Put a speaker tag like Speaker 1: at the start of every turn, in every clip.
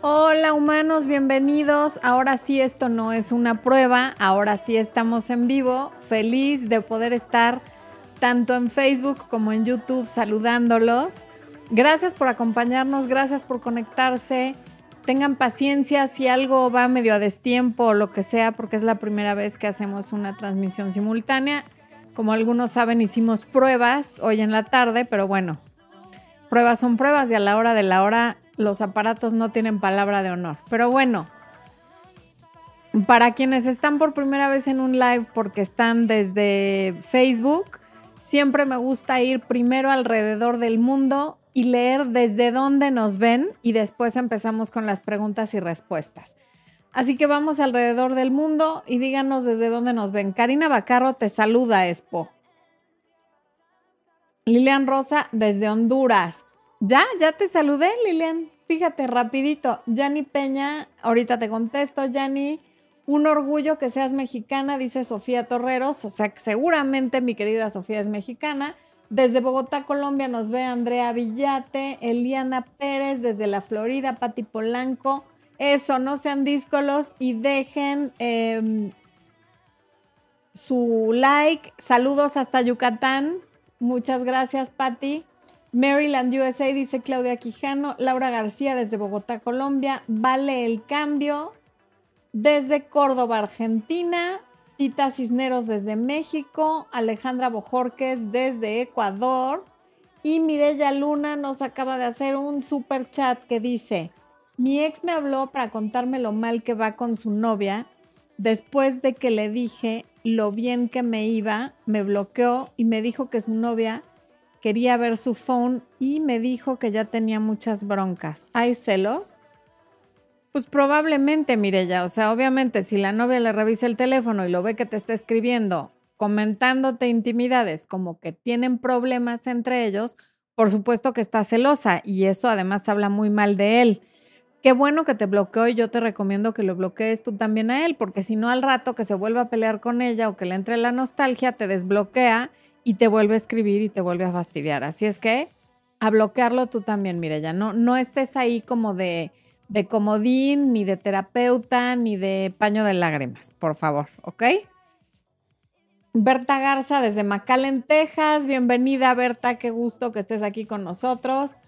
Speaker 1: Hola humanos, bienvenidos. Ahora sí esto no es una prueba, ahora sí estamos en vivo. Feliz de poder estar tanto en Facebook como en YouTube saludándolos. Gracias por acompañarnos, gracias por conectarse. Tengan paciencia si algo va medio a destiempo o lo que sea, porque es la primera vez que hacemos una transmisión simultánea. Como algunos saben, hicimos pruebas hoy en la tarde, pero bueno, pruebas son pruebas y a la hora de la hora los aparatos no tienen palabra de honor. Pero bueno, para quienes están por primera vez en un live porque están desde Facebook, siempre me gusta ir primero alrededor del mundo y leer desde dónde nos ven y después empezamos con las preguntas y respuestas. Así que vamos alrededor del mundo y díganos desde dónde nos ven. Karina Bacarro te saluda, Expo. Lilian Rosa desde Honduras. Ya, ya te saludé, Lilian. Fíjate, rapidito. Yani Peña, ahorita te contesto, Yani. Un orgullo que seas mexicana, dice Sofía Torreros. O sea que seguramente mi querida Sofía es mexicana. Desde Bogotá, Colombia, nos ve Andrea Villate, Eliana Pérez, desde la Florida, Pati Polanco. Eso, no sean díscolos y dejen em, su like. Saludos hasta Yucatán. Muchas gracias, Pati. Maryland, USA, dice Claudia Quijano. Laura García desde Bogotá, Colombia. Vale el cambio. Desde Córdoba, Argentina. Tita Cisneros desde México. Alejandra Bojorques desde Ecuador. Y Mirella Luna nos acaba de hacer un super chat que dice: Mi ex me habló para contarme lo mal que va con su novia. Después de que le dije lo bien que me iba, me bloqueó y me dijo que su novia quería ver su phone y me dijo que ya tenía muchas broncas. ¿Hay celos? Pues probablemente, Mirella. O sea, obviamente, si la novia le revisa el teléfono y lo ve que te está escribiendo, comentándote intimidades, como que tienen problemas entre ellos, por supuesto que está celosa y eso además habla muy mal de él. Qué bueno que te bloqueó y yo te recomiendo que lo bloquees tú también a él, porque si no al rato que se vuelva a pelear con ella o que le entre la nostalgia, te desbloquea y te vuelve a escribir y te vuelve a fastidiar. Así es que a bloquearlo tú también, Mireya. No, no estés ahí como de, de comodín, ni de terapeuta, ni de paño de lágrimas, por favor, ¿ok? Berta Garza desde McAllen, Texas. Bienvenida, Berta. Qué gusto que estés aquí con nosotros.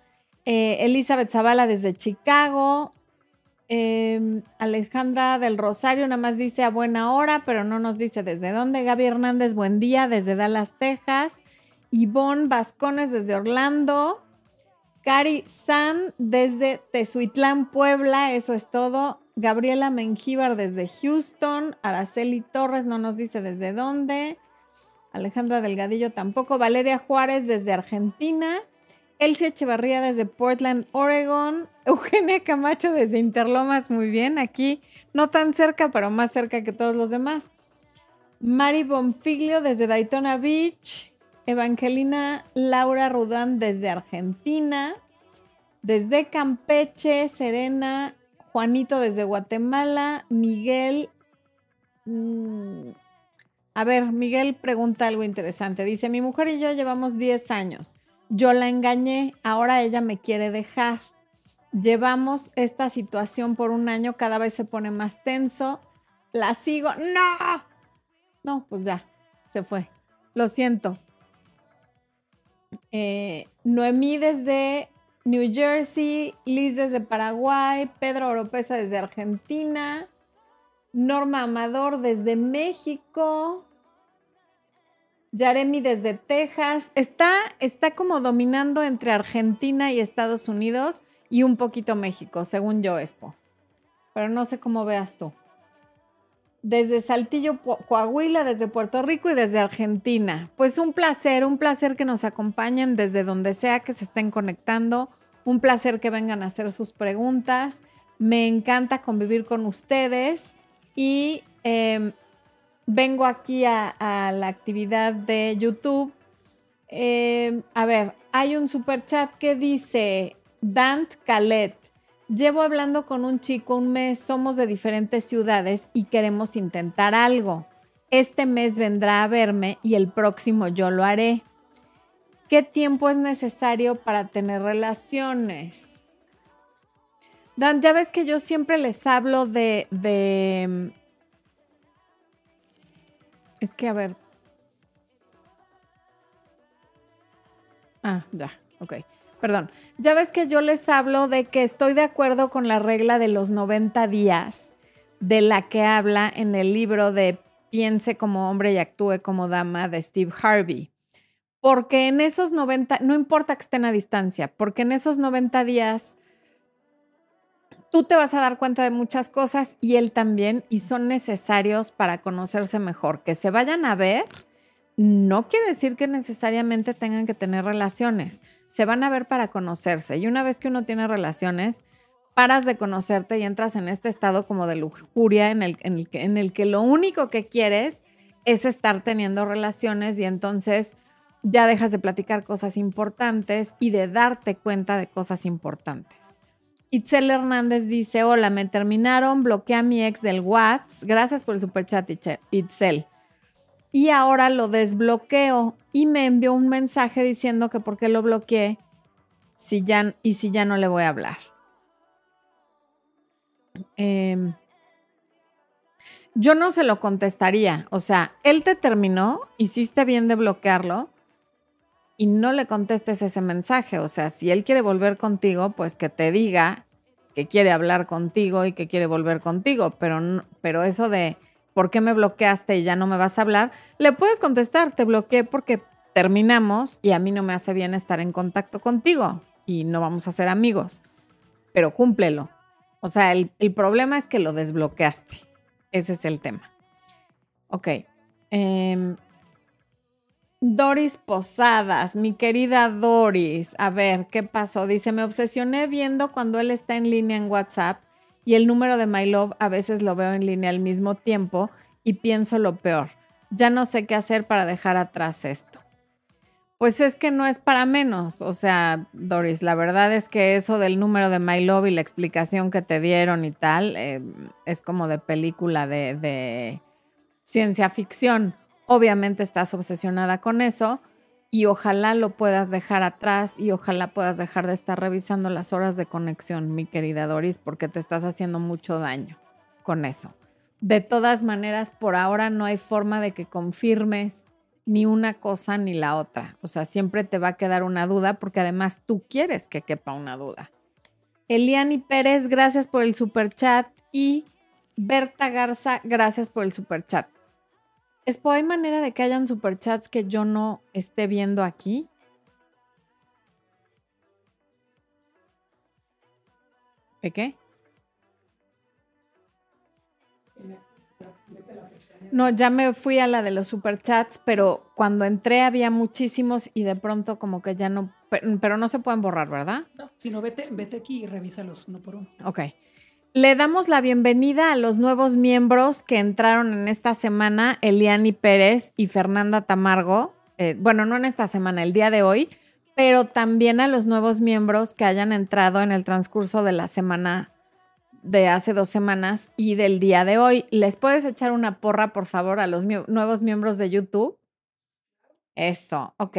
Speaker 1: Eh, Elizabeth Zavala desde Chicago. Em, Alejandra del Rosario nada más dice a buena hora, pero no nos dice desde dónde. Gaby Hernández, buen día, desde Dallas, Texas. Ivonne Vascones desde Orlando. Cari San desde Tezuitlán, Puebla, eso es todo. Gabriela Mengíbar desde Houston. Araceli Torres no nos dice desde dónde. Alejandra Delgadillo tampoco. Valeria Juárez desde Argentina. Elsie Echevarría desde Portland, Oregon. Eugenia Camacho desde Interlomas, muy bien, aquí no tan cerca, pero más cerca que todos los demás. Mari Bonfiglio desde Daytona Beach. Evangelina Laura Rudán desde Argentina. Desde Campeche, Serena. Juanito desde Guatemala. Miguel. Mm, a ver, Miguel pregunta algo interesante. Dice, mi mujer y yo llevamos 10 años. Yo la engañé, ahora ella me quiere dejar. Llevamos esta situación por un año, cada vez se pone más tenso. La sigo. No. No, pues ya, se fue. Lo siento. Eh, Noemí desde New Jersey, Liz desde Paraguay, Pedro Oropesa desde Argentina, Norma Amador desde México, Yaremi desde Texas. Está, está como dominando entre Argentina y Estados Unidos y un poquito México, según yo, Expo. Pero no sé cómo veas tú. Desde Saltillo, Coahuila, desde Puerto Rico y desde Argentina. Pues un placer, un placer que nos acompañen desde donde sea que se estén conectando. Un placer que vengan a hacer sus preguntas. Me encanta convivir con ustedes y em, vengo aquí a, la actividad de YouTube. Em, a ver, hay un super chat que dice Dant Calet. Llevo hablando con un chico un mes, somos de diferentes ciudades y queremos intentar algo. Este mes vendrá a verme y el próximo yo lo haré. ¿Qué tiempo es necesario para tener relaciones? Dan, ya ves que yo siempre les hablo de, de... Es que, a ver. Ah, ya, ok. Perdón. Ya ves que yo les hablo de que estoy de acuerdo con la regla de los 90 días, de la que habla en el libro de Piense como hombre y actúe como dama de Steve Harvey. Porque en esos 90, no importa que estén a distancia, porque en esos 90 días tú te vas a dar cuenta de muchas cosas y él también, y son necesarios para conocerse mejor. Que se vayan a ver no quiere decir que necesariamente tengan que tener relaciones. Se van a ver para conocerse. Y una vez que uno tiene relaciones, paras de conocerte y entras en este estado como de lujuria en el, en el, que, el que lo único que quieres es estar teniendo relaciones y entonces ya dejas de platicar cosas importantes y de darte cuenta de cosas importantes. Itzel Hernández dice, hola, me terminaron, bloqueé a mi ex del WhatsApp. Gracias por el superchat, Itzel. Y ahora lo desbloqueo y me envió un mensaje diciendo que por qué lo bloqueé si ya, y si ya no le voy a hablar. Em, yo no se lo contestaría. O sea, él te terminó, hiciste bien de bloquearlo y no le contestes ese mensaje. O sea, si él quiere volver contigo, pues que te diga que quiere hablar contigo y que quiere volver contigo. Pero, pero eso de ¿por qué me bloqueaste y ya no me vas a hablar? Le puedes contestar, te bloqueé porque terminamos y a mí no me hace bien estar en contacto contigo y no vamos a ser amigos. Pero cúmplelo. O sea, el, el problema es que lo desbloqueaste. Ese es el tema. Ok. Eh, Doris Posadas, mi querida Doris, a ver, ¿qué pasó? Dice, me obsesioné viendo cuando él está en línea en WhatsApp y el número de My Love a veces lo veo en línea al mismo tiempo y pienso lo peor. Ya no sé qué hacer para dejar atrás esto. Pues es que no es para menos. O sea, Doris, la verdad es que eso del número de My Love y la explicación que te dieron y tal, eh, es como de película de, de ciencia ficción. Obviamente estás obsesionada con eso y ojalá lo puedas dejar atrás y ojalá puedas dejar de estar revisando las horas de conexión, mi querida Doris, porque te estás haciendo mucho daño con eso. De todas maneras, por ahora no hay forma de que confirmes ni una cosa ni la otra. O sea, siempre te va a quedar una duda porque además tú quieres que quepa una duda. Eliani Pérez, gracias por el super chat y Berta Garza, gracias por el super chat. Espo, ¿hay manera de que hayan superchats que yo no esté viendo aquí? ¿De qué? No, ya me fui a la de los superchats, pero cuando entré había muchísimos y de pronto como que ya no, pero no se pueden borrar, ¿verdad?
Speaker 2: No, si no, vete, vete aquí y revísalos uno por uno.
Speaker 1: Ok. Le damos la bienvenida a los nuevos miembros que entraron en esta semana, Eliani Pérez y Fernanda Tamargo. Eh, bueno, no en esta semana, el día de hoy, pero también a los nuevos miembros que hayan entrado en el transcurso de la semana de hace dos semanas y del día de hoy. ¿Les puedes echar una porra, por favor, a los nuevos miembros de YouTube? Eso, ok.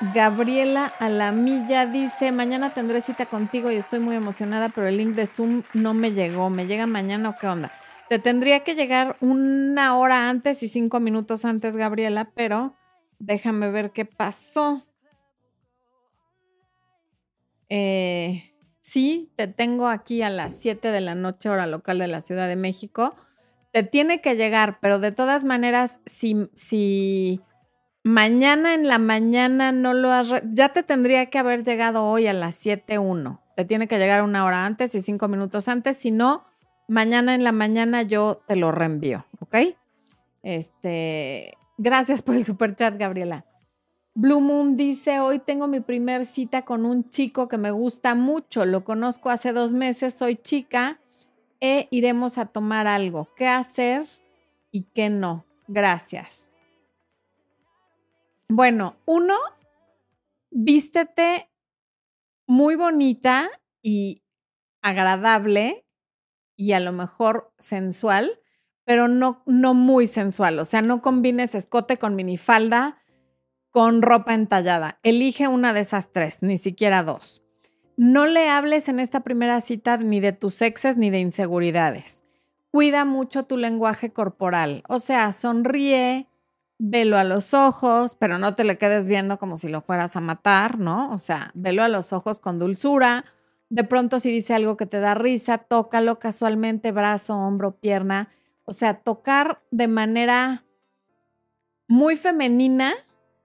Speaker 1: Gabriela Alamilla dice, mañana tendré cita contigo y estoy muy emocionada, pero el link de Zoom no me llegó. ¿Me llega mañana o qué onda? Te tendría que llegar una hora antes y cinco minutos antes, Gabriela, pero déjame ver qué pasó. Eh, sí, te tengo aquí a las 7 de la noche, hora local de la Ciudad de México. Te tiene que llegar, pero de todas maneras, si, si mañana en la mañana no lo has, ya te tendría que haber llegado hoy a las 7.1. Te tiene que llegar una hora antes y cinco minutos antes, si no, mañana en la mañana yo te lo reenvío, ¿ok? Este, gracias por el super chat, Gabriela. Blue Moon dice, hoy tengo mi primer cita con un chico que me gusta mucho, lo conozco hace dos meses, soy chica e iremos a tomar algo. ¿Qué hacer y qué no? Gracias. Bueno, uno, vístete muy bonita y agradable y a lo mejor sensual, pero no, no muy sensual. O sea, no combines escote con minifalda con ropa entallada. Elige una de esas tres, ni siquiera dos. No le hables en esta primera cita ni de tus exes ni de inseguridades. Cuida mucho tu lenguaje corporal, o sea, sonríe, velo a los ojos, pero no te le quedes viendo como si lo fueras a matar, ¿no? O sea, velo a los ojos con dulzura. De pronto si dice algo que te da risa, tócalo casualmente, brazo, hombro, pierna. O sea, tocar de manera muy femenina,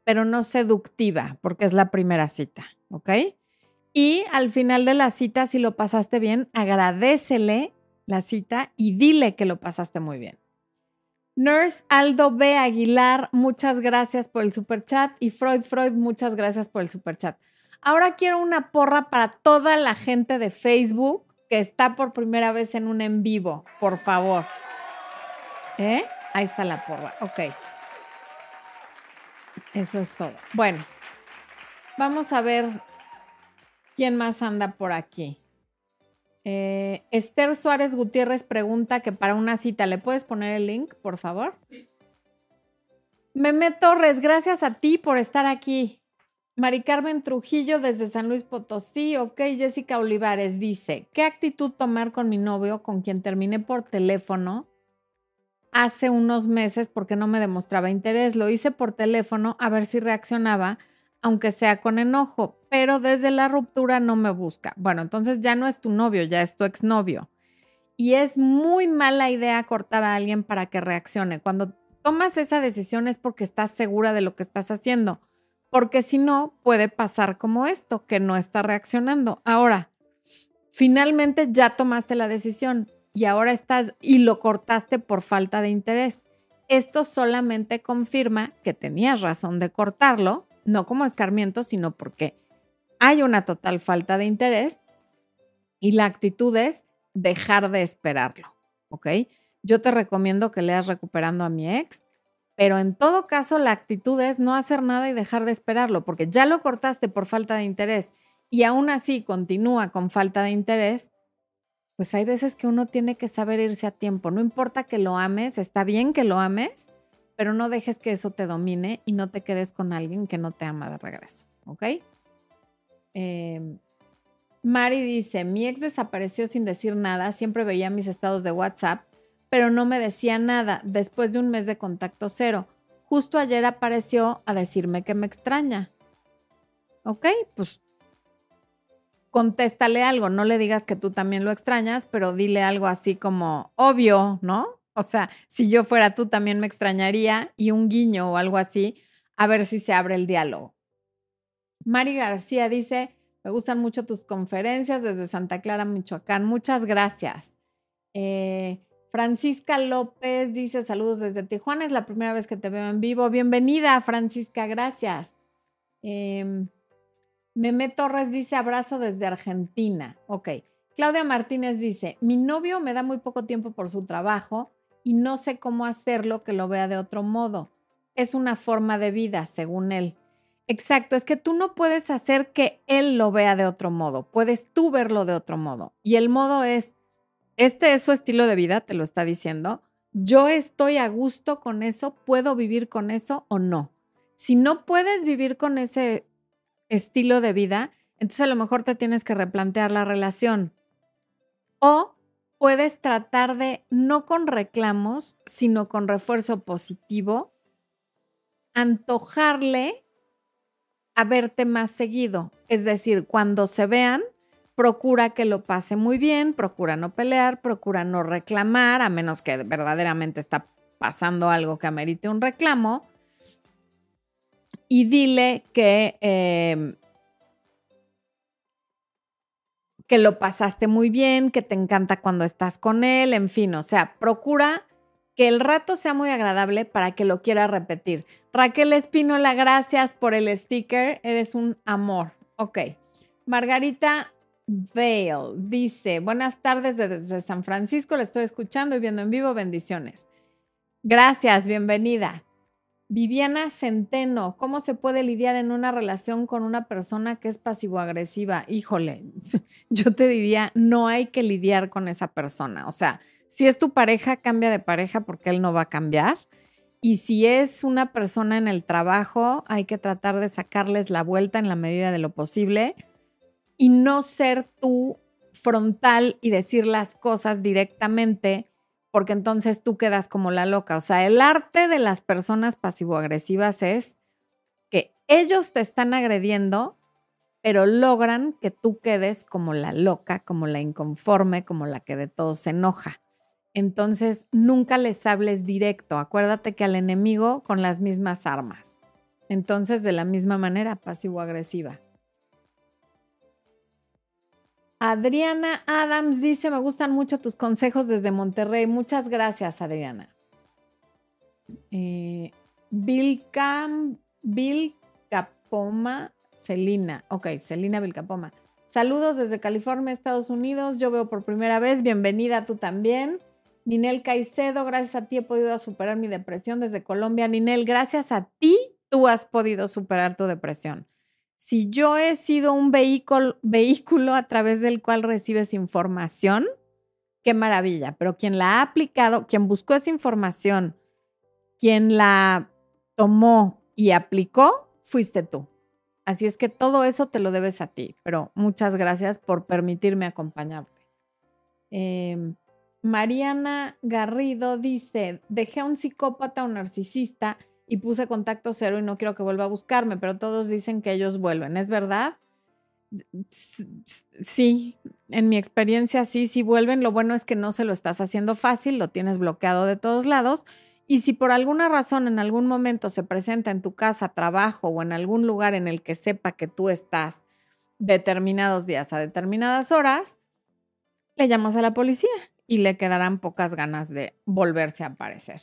Speaker 1: pero no seductiva, porque es la primera cita, ¿ok? Y al final de la cita, si lo pasaste bien, agradecele la cita y dile que lo pasaste muy bien. Nurse Aldo B. Aguilar, muchas gracias por el super chat. Y Freud Freud, muchas gracias por el super chat. Ahora quiero una porra para toda la gente de Facebook que está por primera vez en un en vivo, por favor. ¿Eh? Ahí está la porra. Ok. Eso es todo. Bueno, vamos a ver quién más anda por aquí. Eh, Esther Suárez Gutiérrez pregunta que para una cita, ¿le puedes poner el link, por favor? Meme Torres, gracias a ti por estar aquí. Mari Carmen Trujillo desde San Luis Potosí. Ok, Jessica Olivares dice, ¿qué actitud tomar con mi novio con quien terminé por teléfono hace unos meses porque no me demostraba interés? Lo hice por teléfono a ver si reaccionaba aunque sea con enojo, pero desde la ruptura no me busca. Bueno, entonces ya no es tu novio, ya es tu exnovio. Y es muy mala idea cortar a alguien para que reaccione. Cuando tomas esa decisión es porque estás segura de lo que estás haciendo, porque si no, puede pasar como esto, que no está reaccionando. Ahora, finalmente ya tomaste la decisión y ahora estás y lo cortaste por falta de interés. Esto solamente confirma que tenías razón de cortarlo no como escarmiento, sino porque hay una total falta de interés y la actitud es dejar de esperarlo, ¿ok? Yo te recomiendo que leas Recuperando a mi ex, pero en todo caso la actitud es no hacer nada y dejar de esperarlo, porque ya lo cortaste por falta de interés y aún así continúa con falta de interés, pues hay veces que uno tiene que saber irse a tiempo. No importa que lo ames, está bien que lo ames, pero no dejes que eso te domine y no te quedes con alguien que no te ama de regreso, ¿ok? Em, Mari dice, mi ex desapareció sin decir nada, siempre veía mis estados de WhatsApp, pero no me decía nada después de un mes de contacto cero. Justo ayer apareció a decirme que me extraña. ¿Ok? Pues contéstale algo, no le digas que tú también lo extrañas, pero dile algo así como obvio, ¿no? O sea, si yo fuera tú también me extrañaría y un guiño o algo así, a ver si se abre el diálogo. Mari García dice, me gustan mucho tus conferencias desde Santa Clara, Michoacán. Muchas gracias. Eh, Francisca López dice, saludos desde Tijuana, es la primera vez que te veo en vivo. Bienvenida, Francisca, gracias. Eh, Meme Torres dice, abrazo desde Argentina. Ok. Claudia Martínez dice, mi novio me da muy poco tiempo por su trabajo y no sé cómo hacerlo que lo vea de otro modo. Es una forma de vida, según él. Exacto, es que tú no puedes hacer que él lo vea de otro modo, puedes tú verlo de otro modo. Y el modo es, este es su estilo de vida, te lo está diciendo. Yo estoy a gusto con eso, puedo vivir con eso o no. Si no puedes vivir con ese estilo de vida, entonces a lo mejor te tienes que replantear la relación. O puedes tratar de, no con reclamos, sino con refuerzo positivo, antojarle a verte más seguido. Es decir, cuando se vean, procura que lo pase muy bien, procura no pelear, procura no reclamar, a menos que verdaderamente está pasando algo que amerite un reclamo. Y dile que em, que lo pasaste muy bien, que te encanta cuando estás con él, en fin, o sea, procura que el rato sea muy agradable para que lo quiera repetir. Raquel Espinola, gracias por el sticker, eres un amor. Ok. Margarita Vale dice, buenas tardes desde San Francisco, le estoy escuchando y viendo en vivo, bendiciones. Gracias, bienvenida. Viviana Centeno, ¿cómo se puede lidiar en una relación con una persona que es pasivo-agresiva? Híjole, yo te diría, no hay que lidiar con esa persona. O sea, si es tu pareja, cambia de pareja porque él no va a cambiar. Y si es una persona en el trabajo, hay que tratar de sacarles la vuelta en la medida de lo posible y no ser tú frontal y decir las cosas directamente, porque entonces tú quedas como la loca. O sea, el arte de las personas pasivo-agresivas es que ellos te están agrediendo, pero logran que tú quedes como la loca, como la inconforme, como la que de todo se enoja. Entonces, nunca les hables directo. Acuérdate que al enemigo con las mismas armas. Entonces, de la misma manera, pasivo-agresiva. Adriana Adams dice, me gustan mucho tus consejos desde Monterrey. Muchas gracias, Adriana. Eh, Vilcapoma, Celina. Ok, Celina Vilcapoma. Saludos desde California, Estados Unidos. Yo veo por primera vez. Bienvenida tú también. Ninel Caicedo, gracias a ti he podido superar mi depresión desde Colombia. Ninel, gracias a ti tú has podido superar tu depresión. Si yo he sido un vehículo, vehículo a través del cual recibes información, qué maravilla, pero quien la ha aplicado, quien buscó esa información, quien la tomó y aplicó, fuiste tú. Así es que todo eso te lo debes a ti, pero muchas gracias por permitirme acompañarte. Eh, Mariana Garrido dice, dejé a un psicópata o narcisista y puse contacto cero y no quiero que vuelva a buscarme, pero todos dicen que ellos vuelven. ¿Es verdad? Sí, en mi experiencia sí, sí vuelven. Lo bueno es que no se lo estás haciendo fácil, lo tienes bloqueado de todos lados. Y si por alguna razón en algún momento se presenta en tu casa, trabajo o en algún lugar en el que sepa que tú estás determinados días a determinadas horas, le llamas a la policía y le quedarán pocas ganas de volverse a aparecer.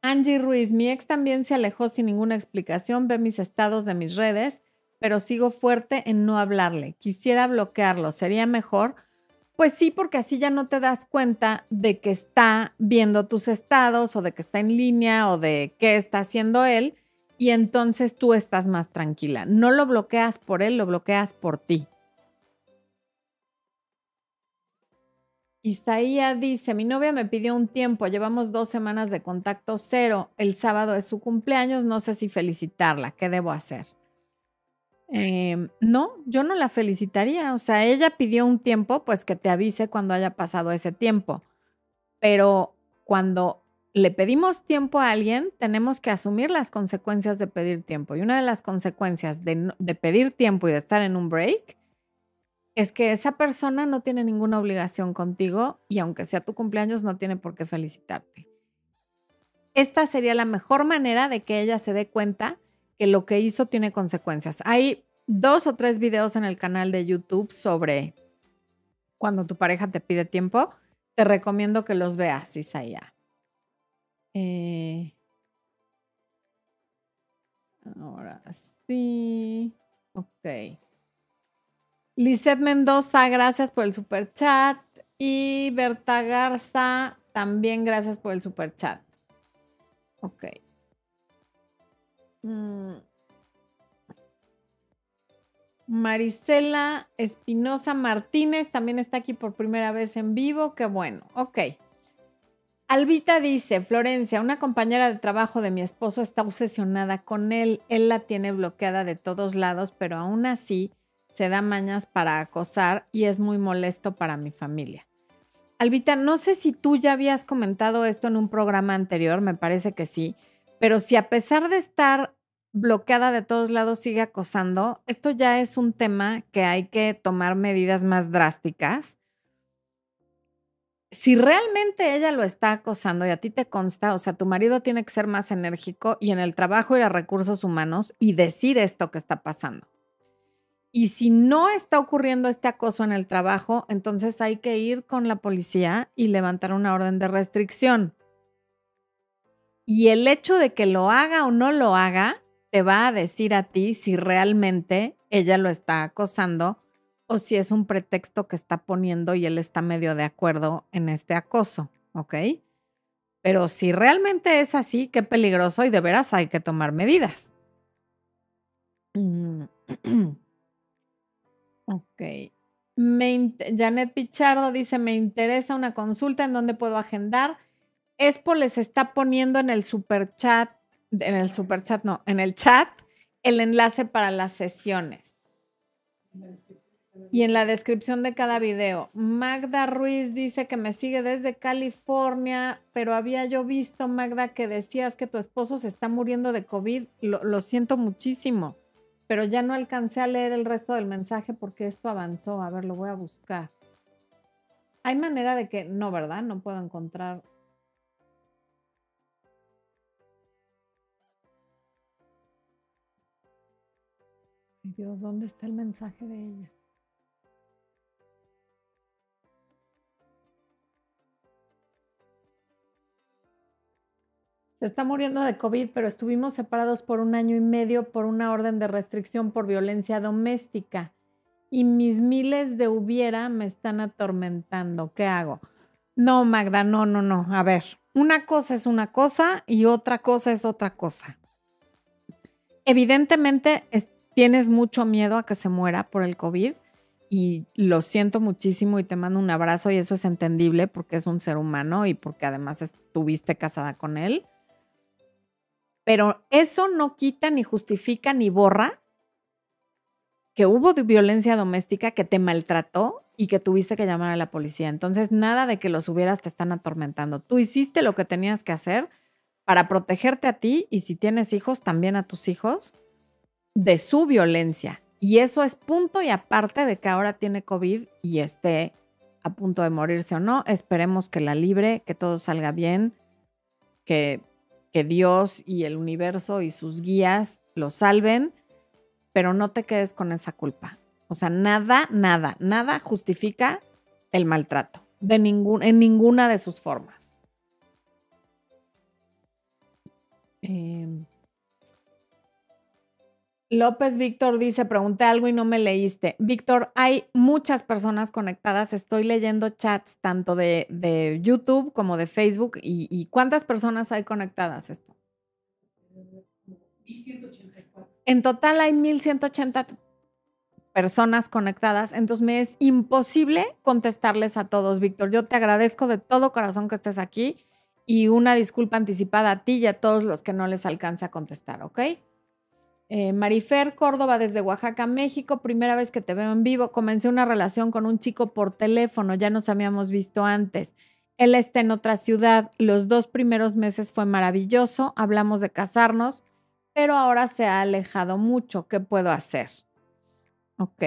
Speaker 1: Angie Ruiz, mi ex también se alejó sin ninguna explicación, ve mis estados de mis redes, pero sigo fuerte en no hablarle. Quisiera bloquearlo, ¿sería mejor? Pues sí, porque así ya no te das cuenta de que está viendo tus estados o de que está en línea o de qué está haciendo él y entonces tú estás más tranquila. No lo bloqueas por él, lo bloqueas por ti. Isaías dice, mi novia me pidió un tiempo, llevamos dos semanas de contacto cero, el sábado es su cumpleaños, no sé si felicitarla, ¿qué debo hacer? Em, no, yo no la felicitaría, o sea, ella pidió un tiempo, pues que te avise cuando haya pasado ese tiempo, pero cuando le pedimos tiempo a alguien, tenemos que asumir las consecuencias de pedir tiempo. Y una de las consecuencias de, de pedir tiempo y de estar en un break es que esa persona no tiene ninguna obligación contigo y aunque sea tu cumpleaños no tiene por qué felicitarte. Esta sería la mejor manera de que ella se dé cuenta que lo que hizo tiene consecuencias. Hay dos o tres videos en el canal de YouTube sobre cuando tu pareja te pide tiempo. Te recomiendo que los veas, Isaiah. Eh, ahora sí. Ok. Lizeth Mendoza, gracias por el super chat. Y Berta Garza, también gracias por el super chat. Ok. Mm. Marisela Espinosa Martínez también está aquí por primera vez en vivo. Qué bueno. Ok. Albita dice, Florencia, una compañera de trabajo de mi esposo está obsesionada con él. Él la tiene bloqueada de todos lados, pero aún así se da mañas para acosar y es muy molesto para mi familia. Albita, no sé si tú ya habías comentado esto en un programa anterior, me parece que sí, pero si a pesar de estar bloqueada de todos lados sigue acosando, esto ya es un tema que hay que tomar medidas más drásticas. Si realmente ella lo está acosando y a ti te consta, o sea, tu marido tiene que ser más enérgico y en el trabajo ir a recursos humanos y decir esto que está pasando. Y si no está ocurriendo este acoso en el trabajo, entonces hay que ir con la policía y levantar una orden de restricción. Y el hecho de que lo haga o no lo haga, te va a decir a ti si realmente ella lo está acosando o si es un pretexto que está poniendo y él está medio de acuerdo en este acoso, ¿ok? Pero si realmente es así, qué peligroso y de veras hay que tomar medidas. Ok. Janet Pichardo dice, me interesa una consulta en dónde puedo agendar. Expo les está poniendo en el super chat, en el super chat, no, en el chat, el enlace para las sesiones. Y en la descripción de cada video, Magda Ruiz dice que me sigue desde California, pero había yo visto, Magda, que decías que tu esposo se está muriendo de COVID. Lo, lo, siento muchísimo, pero ya no alcancé a leer el resto del mensaje porque esto avanzó. A ver, lo voy a buscar. Hay manera de que, no, ¿verdad? No puedo encontrar. Ay, Dios, ¿dónde está el mensaje de ella? Se está muriendo de COVID, pero estuvimos separados por un año y medio por una orden de restricción por violencia doméstica. Y mis miles de hubiera me están atormentando. ¿Qué hago? No, Magda, no, no, no. A ver, una cosa es una cosa y otra cosa es otra cosa. Evidentemente tienes mucho miedo a que se muera por el COVID y lo siento muchísimo y te mando un abrazo y eso es entendible porque es un ser humano y porque además estuviste casada con él pero eso no quita ni justifica ni borra que hubo violencia doméstica, que te maltrató y que tuviste que llamar a la policía. Entonces, nada de que los hubieras te están atormentando. Tú hiciste lo que tenías que hacer para protegerte a ti y si tienes hijos, también a tus hijos de su violencia. Y eso es punto y aparte de que ahora tiene COVID y esté a punto de morirse o no. Esperemos que la libre, que todo salga bien, que que Dios y el universo y sus guías lo salven, pero no te quedes con esa culpa. O sea, nada, nada, nada justifica el maltrato de en ninguna de sus formas. Eh, López Víctor dice, pregunté algo y no me leíste. Víctor, hay muchas personas conectadas. Estoy leyendo chats tanto de, YouTube como de Facebook. ¿Y, cuántas personas hay conectadas esto? 1184. En total hay 1180 personas conectadas. Entonces me es imposible contestarles a todos, Víctor. Yo te agradezco de todo corazón que estés aquí y una disculpa anticipada a ti y a todos los que no les alcance a contestar, ¿ok? Eh, Marifer Córdoba desde Oaxaca, México, primera vez que te veo en vivo. Comencé una relación con un chico por teléfono, ya nos habíamos visto antes. Él está en otra ciudad. Los dos primeros meses fue maravilloso, hablamos de casarnos, pero ahora se ha alejado mucho. ¿Qué puedo hacer? Ok.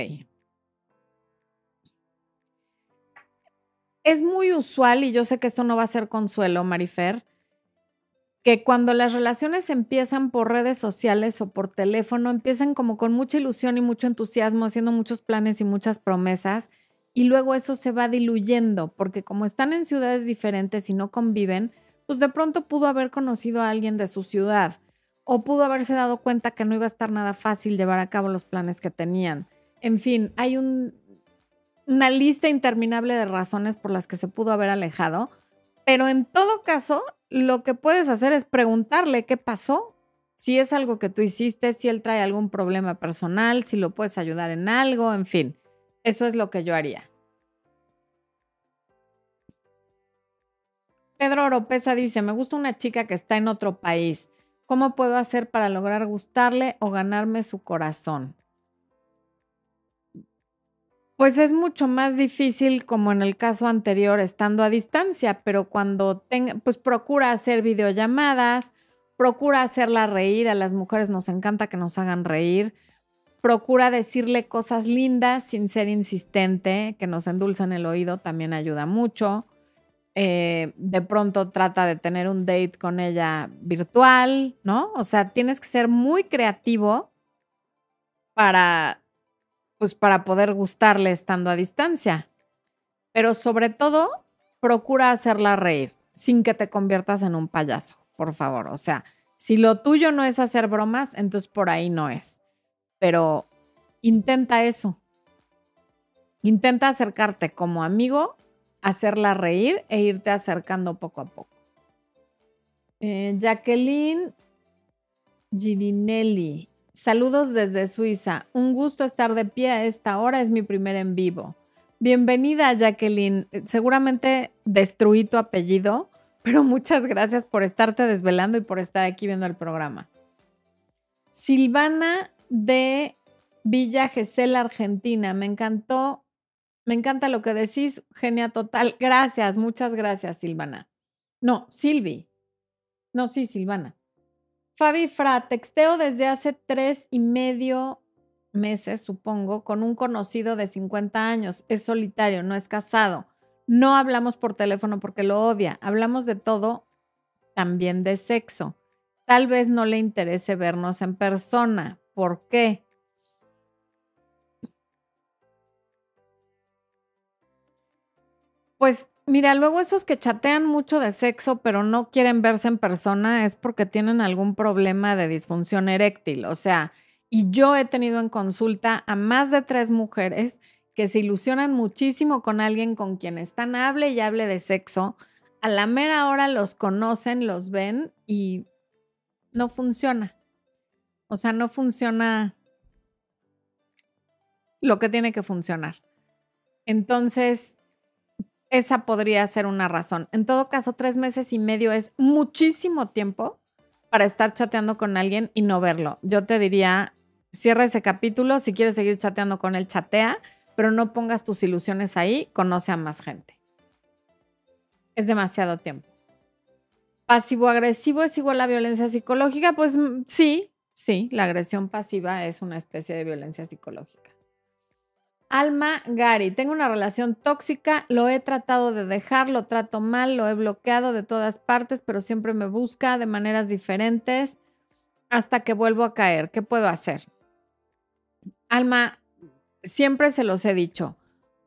Speaker 1: Es muy usual, y yo sé que esto no va a ser consuelo, Marifer, que cuando las relaciones empiezan por redes sociales o por teléfono, empiezan como con mucha ilusión y mucho entusiasmo, haciendo muchos planes y muchas promesas, y luego eso se va diluyendo, porque como están en ciudades diferentes y no conviven, pues de pronto pudo haber conocido a alguien de su ciudad, o pudo haberse dado cuenta que no iba a estar nada fácil llevar a cabo los planes que tenían. En fin, hay una lista interminable de razones por las que se pudo haber alejado, pero en todo caso, lo que puedes hacer es preguntarle qué pasó, si es algo que tú hiciste, si él trae algún problema personal, si lo puedes ayudar en algo, en fin. Eso es lo que yo haría. Pedro Oropesa dice, me gusta una chica que está en otro país. ¿Cómo puedo hacer para lograr gustarle o ganarme su corazón? Pues es mucho más difícil como en el caso anterior estando a distancia, pero cuando tenga, pues procura hacer videollamadas, procura hacerla reír, a las mujeres nos encanta que nos hagan reír, procura decirle cosas lindas sin ser insistente, que nos endulzan el oído, también ayuda mucho. Eh, de pronto trata de tener un date con ella virtual, ¿no? O sea, tienes que ser muy creativo para pues para poder gustarle estando a distancia. Pero sobre todo, procura hacerla reír sin que te conviertas en un payaso, por favor. O sea, si lo tuyo no es hacer bromas, entonces por ahí no es. Pero intenta eso. Intenta acercarte como amigo, hacerla reír e irte acercando poco a poco. Eh, Jacqueline Girinelli Saludos desde Suiza. Un gusto estar de pie a esta hora. Es mi primer en vivo. Bienvenida, Jacqueline. Seguramente destruí tu apellido pero muchas gracias por estarte desvelando y por estar aquí viendo el programa. Silvana de Villa Gesell, Argentina. Me encantó, me encanta lo que decís, genia total. Gracias, muchas gracias, Silvana. No, Silvi. No, sí, Silvana. Fabi Fra, texteo desde hace tres y medio meses, supongo, con un conocido de 50 años. Es solitario, no es casado. No hablamos por teléfono porque lo odia. Hablamos de todo, también de sexo. Tal vez no le interese vernos en persona. ¿Por qué? Pues mira, luego esos que chatean mucho de sexo pero no quieren verse en persona es porque tienen algún problema de disfunción eréctil. O sea, y yo he tenido en consulta a más de tres mujeres que se ilusionan muchísimo con alguien con quien están, hable y hable de sexo. A la mera hora los conocen, los ven y no funciona. O sea, no funciona lo que tiene que funcionar. Entonces, esa podría ser una razón. En todo caso, tres meses y medio es muchísimo tiempo para estar chateando con alguien y no verlo. Yo te diría, cierra ese capítulo, si quieres seguir chateando con él, chatea, pero no pongas tus ilusiones ahí, conoce a más gente. Es demasiado tiempo. ¿Pasivo-agresivo es igual a violencia psicológica? Pues mm, sí, sí, la agresión pasiva es una especie de violencia psicológica. Alma Gary, tengo una relación tóxica, lo he tratado de dejar, lo trato mal, lo he bloqueado de todas partes, pero siempre me busca de maneras diferentes hasta que vuelvo a caer. ¿Qué puedo hacer? Alma, siempre se los he dicho,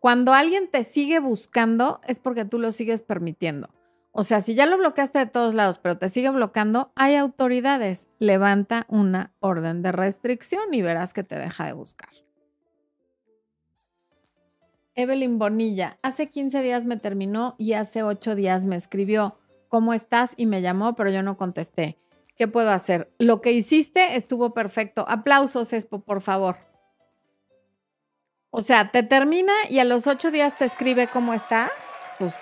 Speaker 1: cuando alguien te sigue buscando es porque tú lo sigues permitiendo. O sea, si ya lo bloqueaste de todos lados, pero te sigue bloqueando, hay autoridades. Levanta una orden de restricción y verás que te deja de buscar. Evelyn Bonilla, hace 15 días me terminó y hace 8 días me escribió, ¿cómo estás? Y me llamó, pero yo no contesté. ¿Qué puedo hacer? Lo que hiciste estuvo perfecto. Aplausos, Espo, por favor. O sea, te termina y a los 8 días te escribe cómo estás. Pues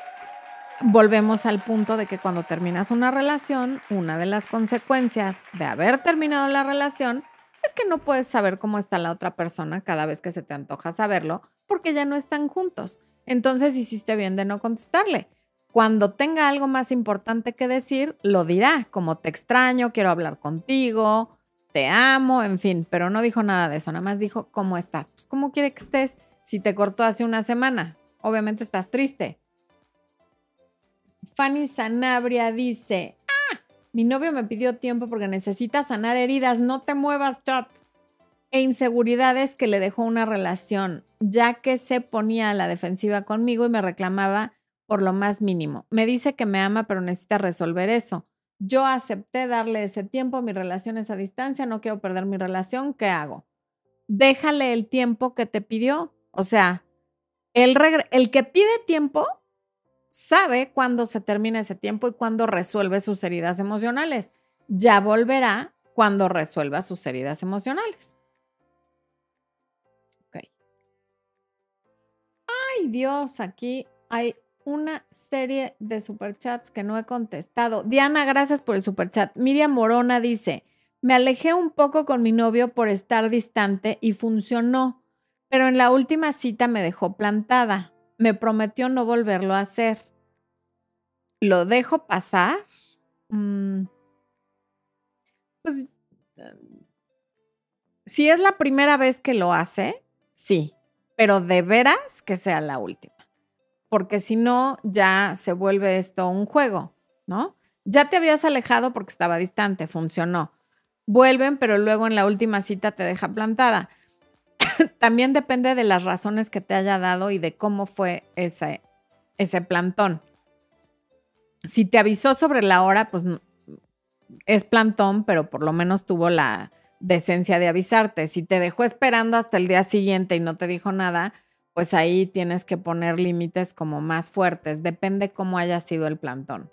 Speaker 1: volvemos al punto de que cuando terminas una relación, una de las consecuencias de haber terminado la relación es que no puedes saber cómo está la otra persona cada vez que se te antoja saberlo porque ya no están juntos. Entonces hiciste bien de no contestarle. Cuando tenga algo más importante que decir, lo dirá, como te extraño, quiero hablar contigo, te amo, en fin, pero no dijo nada de eso, nada más dijo, ¿cómo estás? Pues, ¿cómo quiere que estés si te cortó hace una semana? Obviamente estás triste. Fanny Sanabria dice, mi novio me pidió tiempo porque necesita sanar heridas, no te muevas, chat e inseguridades que le dejó una relación, ya que se ponía a la defensiva conmigo y me reclamaba por lo más mínimo. Me dice que me ama, pero necesita resolver eso. Yo acepté darle ese tiempo, mi relación es a distancia, no quiero perder mi relación, ¿qué hago? Déjale el tiempo que te pidió. O sea, el, el que pide tiempo sabe cuándo se termina ese tiempo y cuándo resuelve sus heridas emocionales. Ya volverá cuando resuelva sus heridas emocionales. Ay, Dios, aquí hay una serie de superchats que no he contestado. Diana, gracias por el superchat. Miriam Morona dice, me alejé un poco con mi novio por estar distante y funcionó, pero en la última cita me dejó plantada. Me prometió no volverlo a hacer. ¿Lo dejo pasar? Mm. Pues, si es la primera vez que lo hace, sí pero de veras que sea la última, porque si no, ya se vuelve esto un juego, ¿no? Ya te habías alejado porque estaba distante, funcionó. Vuelven, pero luego en la última cita te deja plantada. También depende de las razones que te haya dado y de cómo fue ese, ese plantón. Si te avisó sobre la hora, pues es plantón, pero por lo menos tuvo la, decencia de avisarte. Si te dejó esperando hasta el día siguiente y no te dijo nada, pues ahí tienes que poner límites como más fuertes. Depende cómo haya sido el plantón.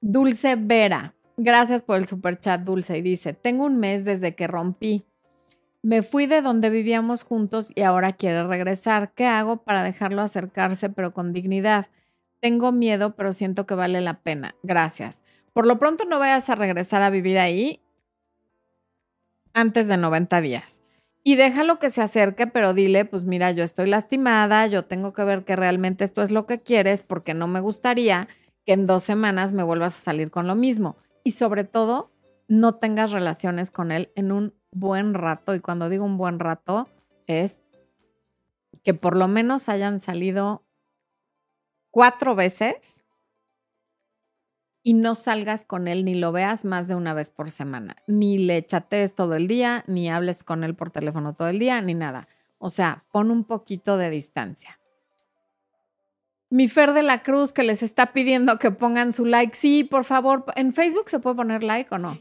Speaker 1: Dulce Vera, gracias por el super chat, Dulce. Y dice, tengo un mes desde que rompí. Me fui de donde vivíamos juntos y ahora quiere regresar. ¿Qué hago para dejarlo acercarse pero con dignidad? Tengo miedo, pero siento que vale la pena. Gracias. Por lo pronto no vayas a regresar a vivir ahí antes de 90 días. Y déjalo que se acerque, pero dile, pues mira, yo estoy lastimada, yo tengo que ver que realmente esto es lo que quieres, porque no me gustaría que en dos semanas me vuelvas a salir con lo mismo. Y sobre todo, no tengas relaciones con él en un buen rato. Y cuando digo un buen rato, es que por lo menos hayan salido cuatro veces y no salgas con él ni lo veas más de una vez por semana, ni le chatees todo el día, ni hables con él por teléfono todo el día, ni nada. O sea, pon un poquito de distancia. Mi Fer de la Cruz que les está pidiendo que pongan su like. Sí, por favor, ¿en Facebook se puede poner like o no?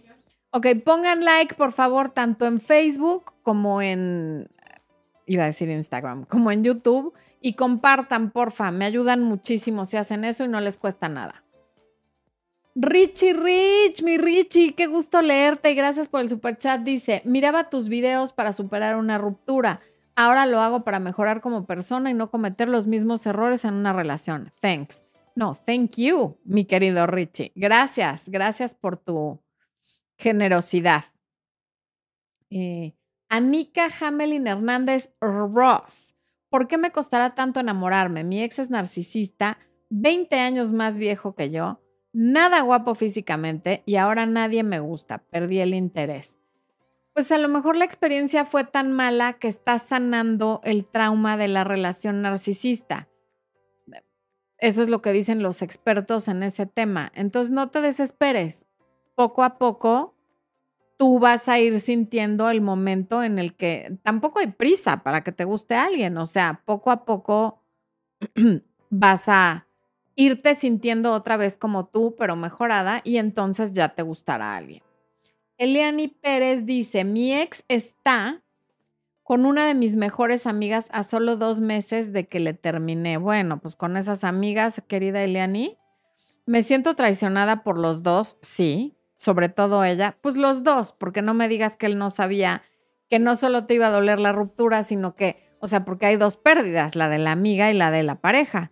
Speaker 1: Ok, pongan like, por favor, tanto en Facebook como en, iba a decir Instagram, como en YouTube. Y compartan, porfa, me ayudan muchísimo si hacen eso y no les cuesta nada. Richie Rich, mi Richie, qué gusto leerte y gracias por el super chat. Dice, miraba tus videos para superar una ruptura. Ahora lo hago para mejorar como persona y no cometer los mismos errores en una relación. Thanks. No, thank you, mi querido Richie. Gracias, gracias por tu generosidad. Eh, Anika Hamelin Hernández Ross. ¿Por qué me costará tanto enamorarme? Mi ex es narcisista, 20 años más viejo que yo nada guapo físicamente y ahora nadie me gusta, perdí el interés. Pues a lo mejor la experiencia fue tan mala que está sanando el trauma de la relación narcisista. Eso es lo que dicen los expertos en ese tema. Entonces no te desesperes. Poco a poco tú vas a ir sintiendo el momento en el que tampoco hay prisa para que te guste alguien. O sea, poco a poco vas a irte sintiendo otra vez como tú, pero mejorada, y entonces ya te gustará alguien. Eliani Pérez dice, mi ex está con una de mis mejores amigas a solo dos meses de que le terminé. Bueno, pues con esas amigas, querida Eliani, me siento traicionada por los dos, sí, sobre todo ella, pues los dos, porque no me digas que él no sabía que no solo te iba a doler la ruptura, sino que, o sea, porque hay dos pérdidas, la de la amiga y la de la pareja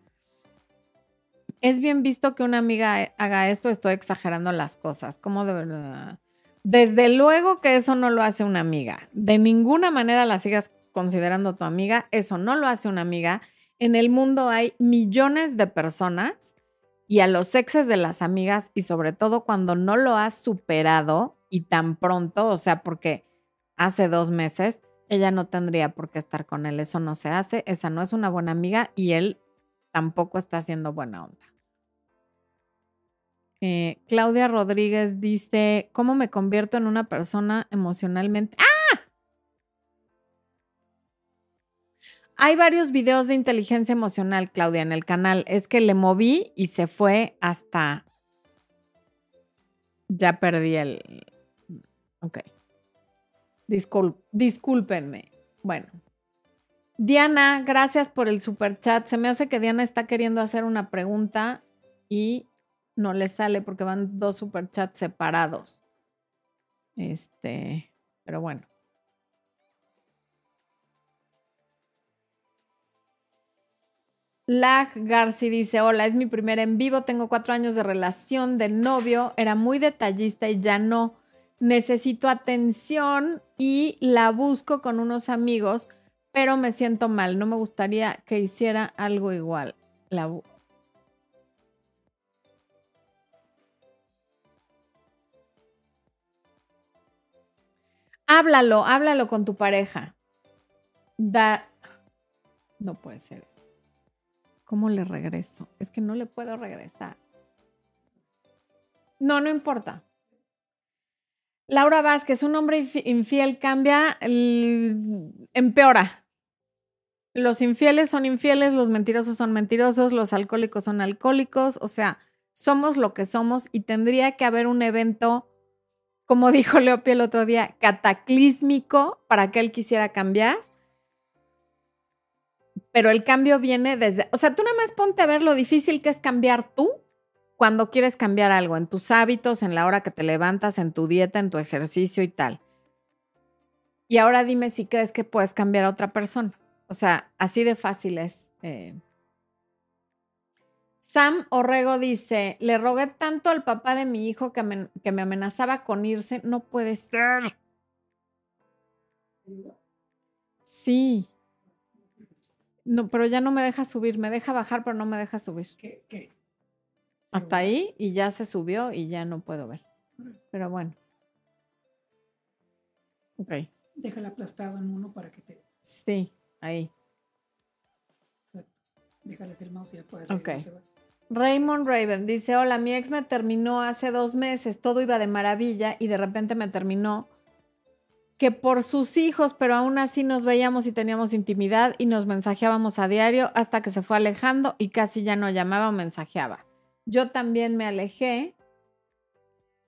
Speaker 1: es bien visto que una amiga haga esto, estoy exagerando las cosas. ¿Cómo de? Desde luego que eso no lo hace una amiga. De ninguna manera la sigas considerando tu amiga. Eso no lo hace una amiga. En el mundo hay millones de personas y a los exes de las amigas y sobre todo cuando no lo has superado y tan pronto, o sea, porque hace dos meses ella no tendría por qué estar con él. Eso no se hace. Esa no es una buena amiga y él tampoco está haciendo buena onda. Eh, Claudia Rodríguez dice, ¿cómo me convierto en una persona emocionalmente? ¡Ah! Hay varios videos de inteligencia emocional, Claudia, en el canal. Es que le moví y se fue hasta... Ya perdí el... Ok. discúlpenme. Bueno. Diana, gracias por el super chat. Se me hace que Diana está queriendo hacer una pregunta y no le sale porque van dos superchats separados. Este, pero bueno. Lag Garci dice, hola, es mi primer en vivo, tengo cuatro años de relación de novio, era muy detallista y ya no. Necesito atención y la busco con unos amigos, pero me siento mal, no me gustaría que hiciera algo igual. La, Háblalo, háblalo con tu pareja. Da... No puede ser. ¿Cómo le regreso? Es que no le puedo regresar. No, no importa. Laura Vázquez, un hombre infiel cambia, empeora. Los infieles son infieles, los mentirosos son mentirosos, los alcohólicos son alcohólicos, o sea, somos lo que somos y tendría que haber un evento como dijo Leopi el otro día, cataclísmico para que él quisiera cambiar. Pero el cambio viene desde, o sea, tú nada más ponte a ver lo difícil que es cambiar tú cuando quieres cambiar algo en tus hábitos, en la hora que te levantas, en tu dieta, en tu ejercicio y tal. Y ahora dime si crees que puedes cambiar a otra persona. O sea, así de fácil es. Eh. Sam Orrego dice, le rogué tanto al papá de mi hijo que me, que me amenazaba con irse, no puede ser. Sí. No, pero ya no me deja subir, me deja bajar, pero no me deja subir.
Speaker 2: ¿Qué? ¿Qué?
Speaker 1: Hasta ahí y ya se subió y ya no puedo ver. Pero bueno. Ok.
Speaker 2: Déjala aplastado en uno para que te...
Speaker 1: Sí, ahí.
Speaker 2: Exacto. Déjale el mouse y ya puede
Speaker 1: Ok. Raymond Raven dice, hola, mi ex me terminó hace dos meses, todo iba de maravilla y de repente me terminó que por sus hijos, pero aún así nos veíamos y teníamos intimidad y nos mensajeábamos a diario hasta que se fue alejando y casi ya no llamaba o mensajeaba. Yo también me alejé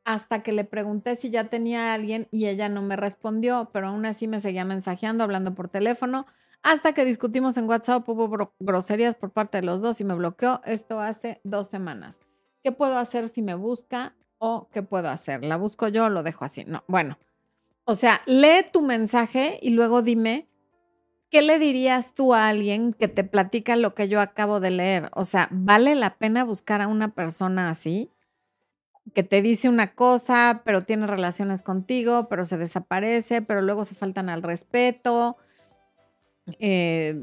Speaker 1: hasta que le pregunté si ya tenía a alguien y ella no me respondió, pero aún así me seguía mensajeando, hablando por teléfono, hasta que discutimos en WhatsApp, hubo gro- groserías por parte de los dos y me bloqueó. Esto hace dos semanas. ¿Qué puedo hacer si me busca o qué puedo hacer? ¿La busco yo o lo dejo así? No, bueno. O sea, lee tu mensaje y luego dime, ¿qué le dirías tú a alguien que te platica lo que yo acabo de leer? O sea, ¿vale la pena buscar a una persona así? Que te dice una cosa, pero tiene relaciones contigo, pero se desaparece, pero luego se faltan al respeto, eh,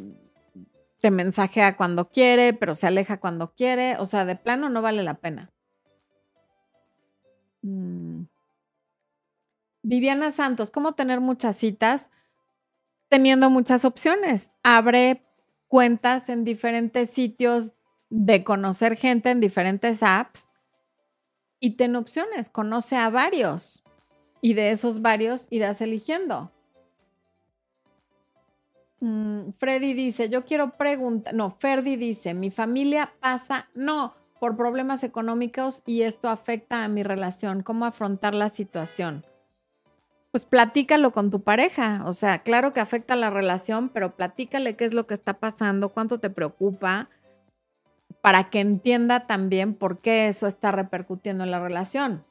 Speaker 1: te mensajea cuando quiere, pero se aleja cuando quiere. O sea, de plano no vale la pena. Mm. Viviana Santos, ¿cómo tener muchas citas? Teniendo muchas opciones. Abre cuentas en diferentes sitios de conocer gente en diferentes apps y ten opciones. Conoce a varios y de esos varios irás eligiendo. Mm, Freddy dice, yo quiero preguntar, no, Ferdi dice, mi familia pasa, no, por problemas económicos y esto afecta a mi relación. ¿Cómo afrontar la situación? Pues platícalo con tu pareja. O sea, claro que afecta la relación, pero platícale qué es lo que está pasando, cuánto te preocupa, para que entienda también por qué eso está repercutiendo en la relación.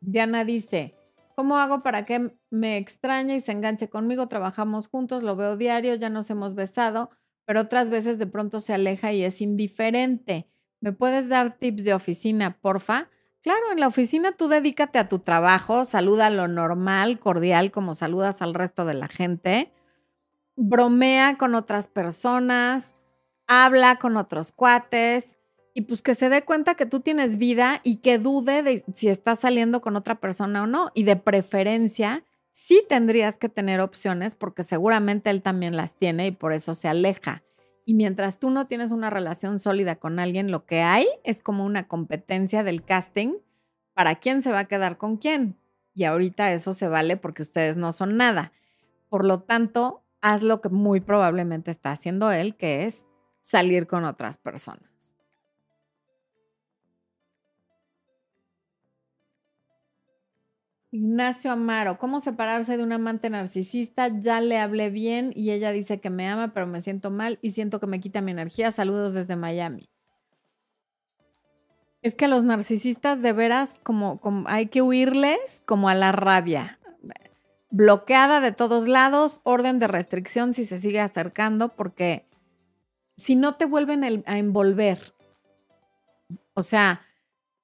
Speaker 1: Diana dice, ¿cómo hago para que me extrañe y se enganche conmigo? Trabajamos juntos, lo veo diario, ya nos hemos besado, pero otras veces de pronto se aleja y es indiferente. ¿Me puedes dar tips de oficina, porfa? Claro, en la oficina tú dedícate a tu trabajo, saluda lo normal, cordial, como saludas al resto de la gente, bromea con otras personas, habla con otros cuates y pues que se dé cuenta que tú tienes vida y que dude de si estás saliendo con otra persona o no. Y de preferencia, sí tendrías que tener opciones porque seguramente él también las tiene y por eso se aleja. Y mientras tú no tienes una relación sólida con alguien, lo que hay es como una competencia del casting para quién se va a quedar con quién. Y ahorita eso se vale porque ustedes no son nada. Por lo tanto, haz lo que muy probablemente está haciendo él, que es salir con otras personas. Ignacio Amaro, ¿cómo separarse de un amante narcisista? Ya le hablé bien y ella dice que me ama, pero me siento mal y siento que me quita mi energía. Saludos desde Miami. Es que a los narcisistas de veras como, como hay que huirles como a la rabia. Bloqueada de todos lados, orden de restricción si se sigue acercando, porque si no te vuelven el- a envolver. O sea,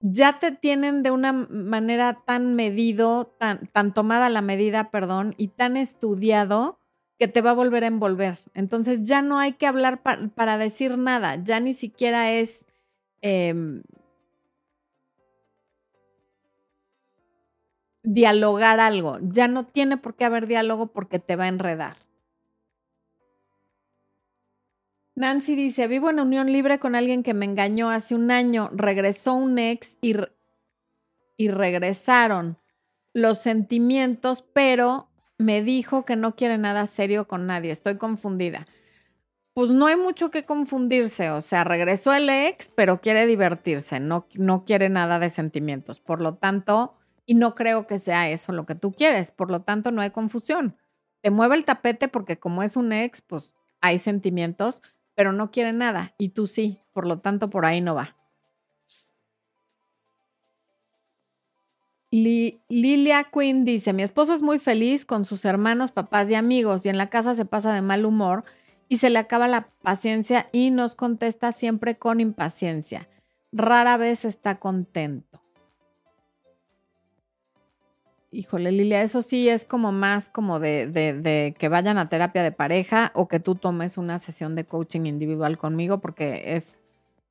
Speaker 1: ya te tienen de una manera tan medido, tan, tomada la medida, perdón, y tan estudiado que te va a volver a envolver. Entonces ya no hay que hablar pa- para decir nada, ya ni siquiera es... em, dialogar algo, ya no tiene por qué haber diálogo porque te va a enredar. Nancy dice, vivo en unión libre con alguien que me engañó hace un año, regresó un ex y, y regresaron los sentimientos, pero me dijo que no quiere nada serio con nadie, estoy confundida. Pues no hay mucho que confundirse, o sea, regresó el ex, pero quiere divertirse, no, no quiere nada de sentimientos, por lo tanto, y no creo que sea eso lo que tú quieres, por lo tanto no hay confusión. Te mueve el tapete porque como es un ex, pues hay sentimientos, pero no quiere nada y tú sí, por lo tanto por ahí no va. Li- Lilia Quinn dice, mi esposo es muy feliz con sus hermanos, papás y amigos y en la casa se pasa de mal humor y se le acaba la paciencia y nos contesta siempre con impaciencia. Rara vez está contento. Híjole, Lilia, eso sí es como más como de, que vayan a terapia de pareja o que tú tomes una sesión de coaching individual conmigo porque es,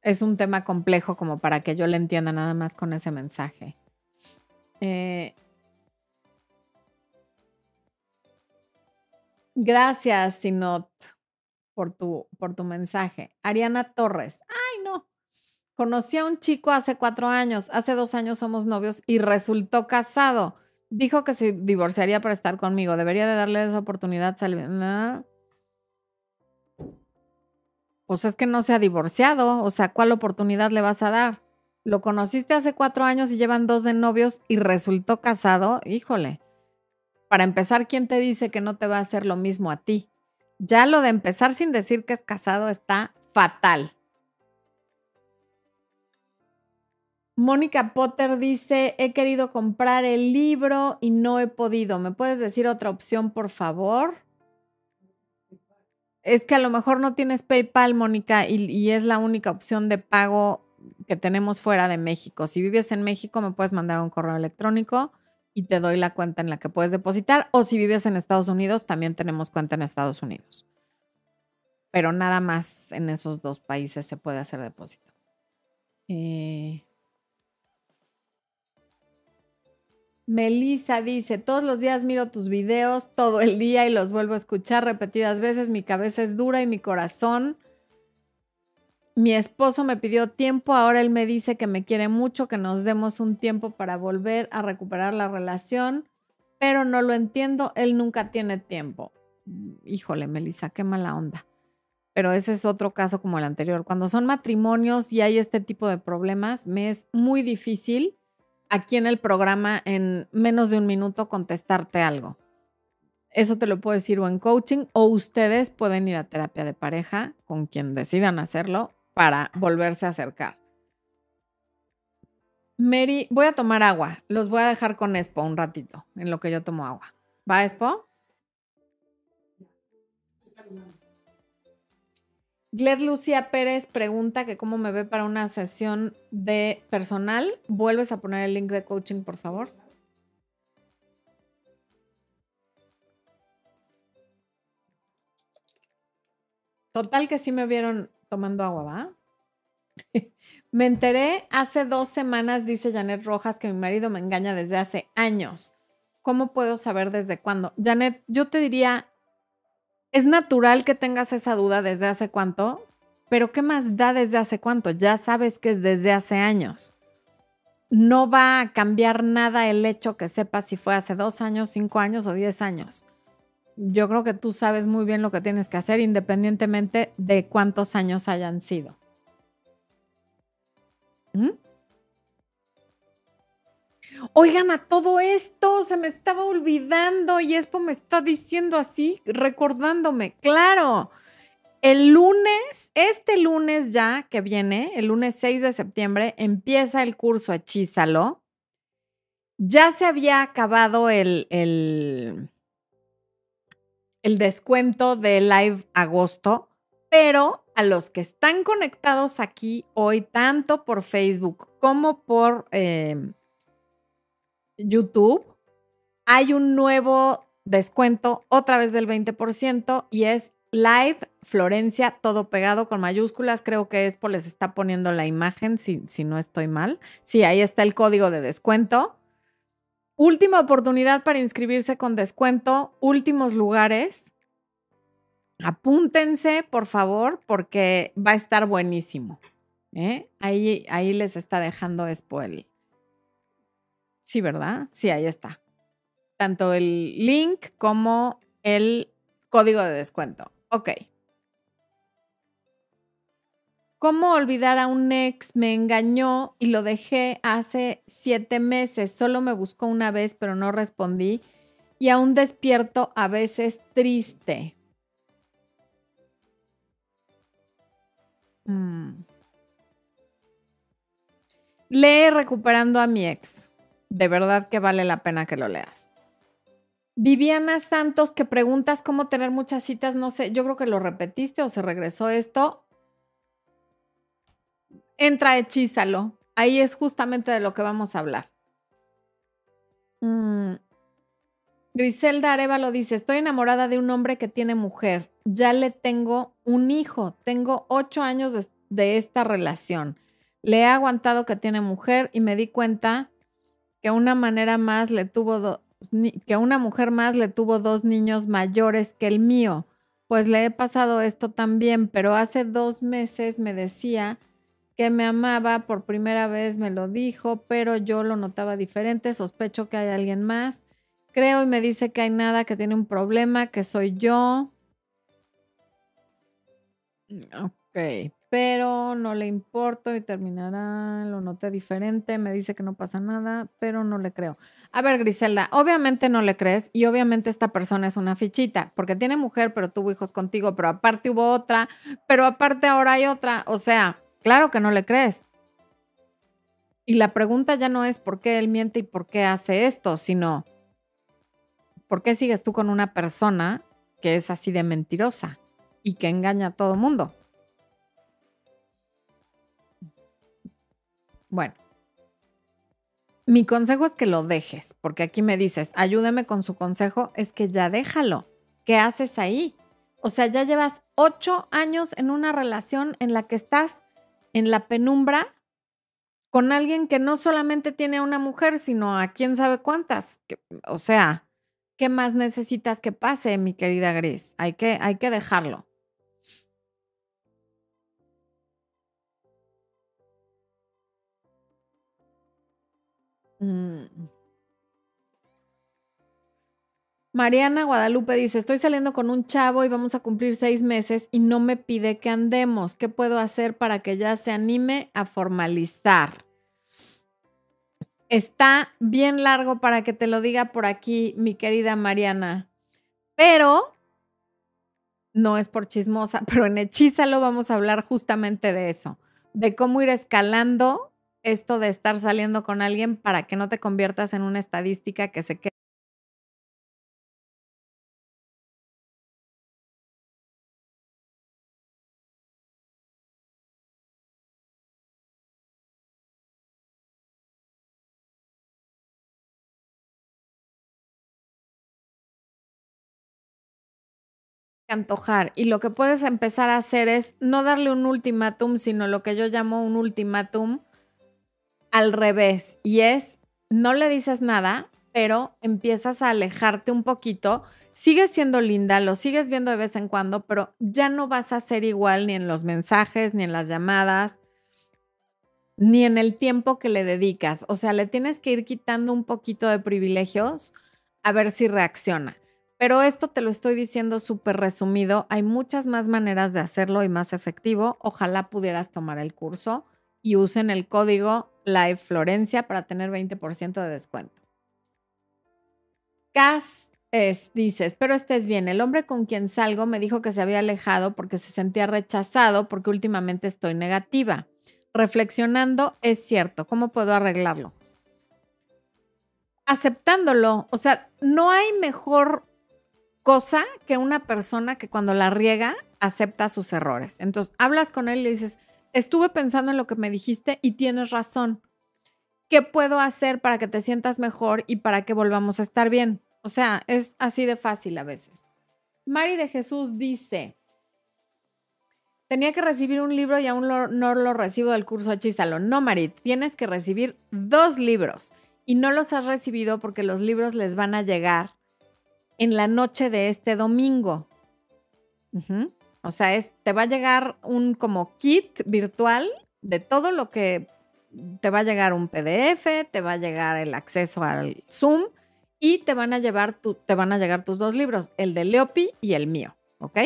Speaker 1: es un tema complejo como para que yo le entienda nada más con ese mensaje. Eh, gracias, Sinot, por tu, por tu mensaje. Ariana Torres. Ay, no. Conocí a un chico hace cuatro años. Hace dos años somos novios y resultó casado. Dijo que se divorciaría para estar conmigo. Debería de darle esa oportunidad. Pues es que no se ha divorciado. O sea, ¿cuál oportunidad le vas a dar? Lo conociste hace cuatro años y llevan dos de novios y resultó casado. Híjole. Para empezar, ¿quién te dice que no te va a hacer lo mismo a ti? Ya lo de empezar sin decir que es casado está fatal. Mónica Potter dice, he querido comprar el libro y no he podido. ¿Me puedes decir otra opción, por favor? Es que a lo mejor no tienes PayPal, Mónica, y, es la única opción de pago que tenemos fuera de México. Si vives en México, me puedes mandar un correo electrónico y te doy la cuenta en la que puedes depositar. O si vives en Estados Unidos, también tenemos cuenta en Estados Unidos. Pero nada más en esos dos países se puede hacer depósito. Eh, Melissa dice, todos los días miro tus videos todo el día y los vuelvo a escuchar repetidas veces. Mi cabeza es dura y mi corazón. Mi esposo me pidió tiempo, ahora él me dice que me quiere mucho, que nos demos un tiempo para volver a recuperar la relación, pero no lo entiendo, él nunca tiene tiempo. Híjole, Melissa, qué mala onda. Pero ese es otro caso como el anterior. Cuando son matrimonios y hay este tipo de problemas, me es muy difícil aquí en el programa en menos de un minuto contestarte algo. Eso te lo puedo decir o en coaching o ustedes pueden ir a terapia de pareja con quien decidan hacerlo para volverse a acercar. Mary, voy a tomar agua. Los voy a dejar con Expo un ratito en lo que yo tomo agua. ¿Va, Expo? Gled Lucía Pérez pregunta que cómo me ve para una sesión de personal. ¿Vuelves a poner el link de coaching, por favor? Total que sí me vieron tomando agua, ¿va? me enteré hace dos semanas, dice Janet Rojas, que mi marido me engaña desde hace años. ¿Cómo puedo saber desde cuándo? Janet, yo te diría, es natural que tengas esa duda desde hace cuánto, pero ¿qué más da desde hace cuánto? Ya sabes que es desde hace años. No va a cambiar nada el hecho que sepas si fue hace dos años, cinco años o diez años. Yo creo que tú sabes muy bien lo que tienes que hacer independientemente de cuántos años hayan sido. ¿Mm? Oigan, a todo esto se me estaba olvidando y Expo me está diciendo así, recordándome. Claro, el lunes, este lunes ya que viene, el lunes 6 de septiembre, empieza el curso Hechízalo. Ya se había acabado el, el, el descuento de Live Agosto, pero a los que están conectados aquí hoy, tanto por Facebook como por... Eh, YouTube, hay un nuevo descuento otra vez del 20% y es Live Florencia, todo pegado con mayúsculas. Creo que Expo les está poniendo la imagen, si, si no estoy mal. Sí, ahí está el código de descuento. Última oportunidad para inscribirse con descuento, últimos lugares. Apúntense, por favor, porque va a estar buenísimo. ¿eh? Ahí, ahí les está dejando Expo el, Sí, ¿verdad? Sí, ahí está. Tanto el link como el código de descuento. Ok. ¿Cómo olvidar a un ex? Me engañó y lo dejé hace siete meses. Solo me buscó una vez, pero no respondí. Y aún despierto a veces triste. Mm. Lee recuperando a mi ex de verdad que vale la pena que lo leas. Viviana Santos, que preguntas cómo tener muchas citas, no sé, yo creo que lo repetiste o se regresó esto. Entra, hechízalo. Ahí es justamente de lo que vamos a hablar. Mm. Griselda Arevalo dice, estoy enamorada de un hombre que tiene mujer. Ya le tengo un hijo. Tengo ocho años de, de esta relación. Le he aguantado que tiene mujer y me di cuenta que una manera más le tuvo que una mujer más le tuvo dos niños mayores que el mío. Pues le he pasado esto también, pero hace dos meses me decía que me amaba, por primera vez me lo dijo, pero yo lo notaba diferente, sospecho que hay alguien más. Creo y me dice que hay nada, que tiene un problema, que soy yo. Ok, pero no le importo y terminará, lo noté diferente, me dice que no pasa nada, pero no le creo. A ver, Griselda, obviamente no le crees y obviamente esta persona es una fichita, porque tiene mujer, pero tuvo hijos contigo, pero aparte hubo otra, pero aparte ahora hay otra, o sea, claro que no le crees. Y la pregunta ya no es por qué él miente y por qué hace esto, sino ¿por qué sigues tú con una persona que es así de mentirosa y que engaña a todo mundo? Bueno, mi consejo es que lo dejes, porque aquí me dices, ayúdame con su consejo, es que ya déjalo. ¿Qué haces ahí? O sea, ya llevas ocho años en una relación en la que estás en la penumbra con alguien que no solamente tiene una mujer, sino a quién sabe cuántas. O sea, ¿qué más necesitas que pase, mi querida Gris? Hay que, hay que dejarlo. Mm. Mariana Guadalupe dice, estoy saliendo con un chavo y vamos a cumplir seis meses y no me pide que andemos. ¿Qué puedo hacer para que ya se anime a formalizar? Está bien largo para que te lo diga por aquí, mi querida Mariana. Pero no es por chismosa, pero en Hechízalo vamos a hablar justamente de eso, de cómo ir escalando esto de estar saliendo con alguien para que no te conviertas en una estadística que se quede. antojar y lo que puedes empezar a hacer es no darle un ultimátum, sino lo que yo llamo un ultimátum al revés y es, no le dices nada, pero empiezas a alejarte un poquito. Sigues siendo linda, lo sigues viendo de vez en cuando, pero ya no vas a ser igual ni en los mensajes, ni en las llamadas, ni en el tiempo que le dedicas. O sea, le tienes que ir quitando un poquito de privilegios a ver si reacciona. Pero esto te lo estoy diciendo súper resumido. Hay muchas más maneras de hacerlo y más efectivo. Ojalá pudieras tomar el curso y usen el código Live Florencia para tener 20% de descuento. Cas es, dice, espero estés bien. El hombre con quien salgo me dijo que se había alejado porque se sentía rechazado porque últimamente estoy negativa. Reflexionando, es cierto. ¿Cómo puedo arreglarlo? Aceptándolo. O sea, no hay mejor cosa que una persona que cuando la riega acepta sus errores. Entonces, hablas con él y le dices, estuve pensando en lo que me dijiste y tienes razón. ¿Qué puedo hacer para que te sientas mejor y para que volvamos a estar bien? O sea, es así de fácil a veces. Mari de Jesús dice, tenía que recibir un libro y aún no lo recibo del curso Hechízalo. No, Mari, tienes que recibir dos libros y no los has recibido porque los libros les van a llegar en la noche de este domingo. O sea, es, te va a llegar un como kit virtual de todo lo que te va a llegar un PDF, te va a llegar el acceso al Zoom y te van a llevar te van a llegar tus dos libros, el de Leopi y el mío, ¿ok?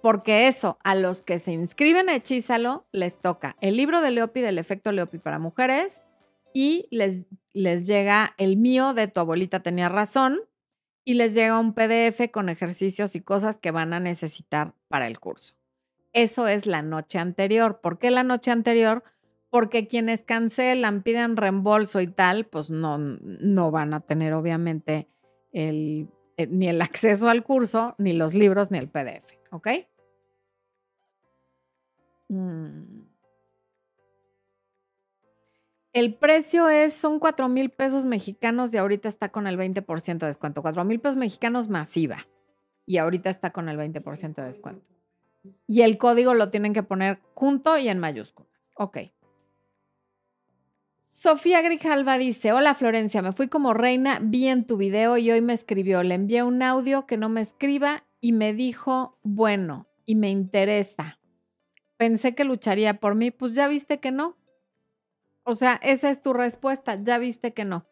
Speaker 1: Porque eso, a los que se inscriben a Hechízalo, les toca el libro de Leopi del efecto Leopi para mujeres y les, les llega el mío de tu abuelita tenía razón, y les llega un PDF con ejercicios y cosas que van a necesitar para el curso. Eso es la noche anterior. ¿Por qué la noche anterior? Porque quienes cancelan, piden reembolso y tal, pues no, no van a tener obviamente eh, ni el acceso al curso, ni los libros, ni el PDF, ¿ok? Mm. El precio es, son 4 mil pesos mexicanos y ahorita está con el 20% de descuento. 4 mil pesos mexicanos masiva y ahorita está con el 20% de descuento. Y el código lo tienen que poner junto y en mayúsculas. Ok. Sofía Grijalva dice, hola Florencia, me fui como reina, vi en tu video y hoy me escribió, le envié un audio que no me escriba y me dijo, bueno, y me interesa. Pensé que lucharía por mí, pues ya viste que no. O sea, esa es tu respuesta, ya viste que no.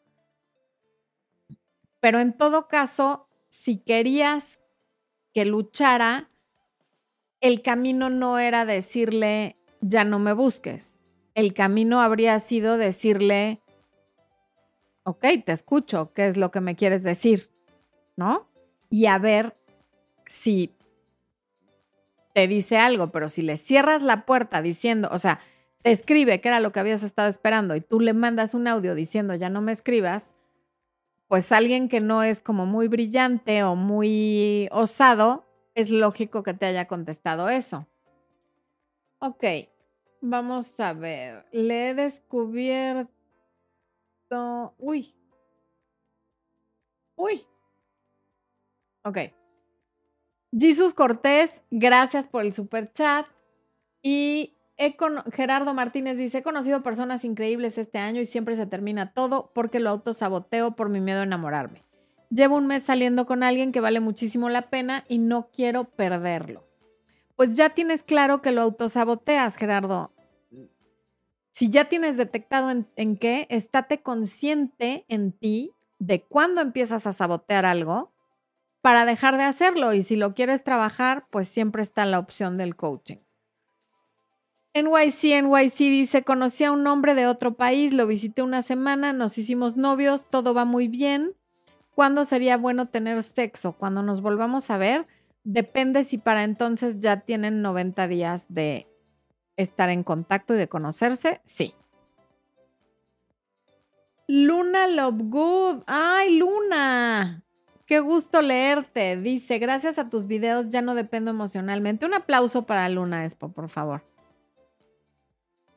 Speaker 1: Pero en todo caso, si querías que luchara, el camino no era decirle, ya no me busques el camino habría sido decirle, ok, te escucho, ¿qué es lo que me quieres decir? ¿No? Y a ver si te dice algo, pero si le cierras la puerta diciendo, o sea, te escribe que era lo que habías estado esperando y tú le mandas un audio diciendo, ya no me escribas, pues alguien que no es como muy brillante o muy osado, es lógico que te haya contestado eso. Ok, Vamos a ver. Le he descubierto. Uy. Uy. Ok. Jesús Cortés, gracias por el super chat. Y Gerardo Martínez dice: He conocido personas increíbles este año y siempre se termina todo porque lo autosaboteo por mi miedo a enamorarme. Llevo un mes saliendo con alguien que vale muchísimo la pena y no quiero perderlo. Pues ya tienes claro que lo autosaboteas, Gerardo si ya tienes detectado en, qué, estate consciente en ti de cuándo empiezas a sabotear algo para dejar de hacerlo. Y si lo quieres trabajar, pues siempre está la opción del coaching. NYC, NYC dice, conocí a un hombre de otro país, lo visité una semana, nos hicimos novios, todo va muy bien. ¿Cuándo sería bueno tener sexo? Cuando nos volvamos a ver, depende si para entonces ya tienen 90 días de estar en contacto y de conocerse, sí. Luna Lovegood. ¡Ay, Luna! Qué gusto leerte. Dice, gracias a tus videos ya no dependo emocionalmente. Un aplauso para Luna Expo, por favor.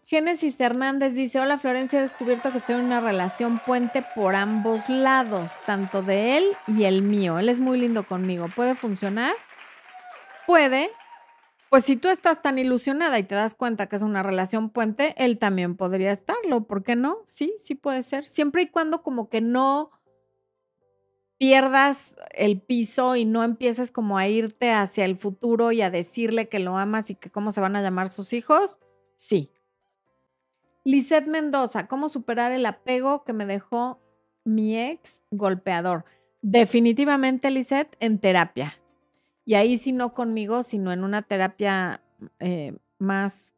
Speaker 1: Génesis Hernández dice, hola Florencia, he descubierto que estoy en una relación puente por ambos lados, tanto de él y el mío. Él es muy lindo conmigo. ¿Puede funcionar? Puede, pues si tú estás tan ilusionada y te das cuenta que es una relación puente, él también podría estarlo. ¿Por qué no? Sí, sí puede ser. Siempre y cuando como que no pierdas el piso y no empieces como a irte hacia el futuro y a decirle que lo amas y que cómo se van a llamar sus hijos, sí. Lisette Mendoza, ¿cómo superar el apego que me dejó mi ex golpeador? Definitivamente, Lisette, en terapia. Y ahí sí no conmigo, sino en una terapia eh, más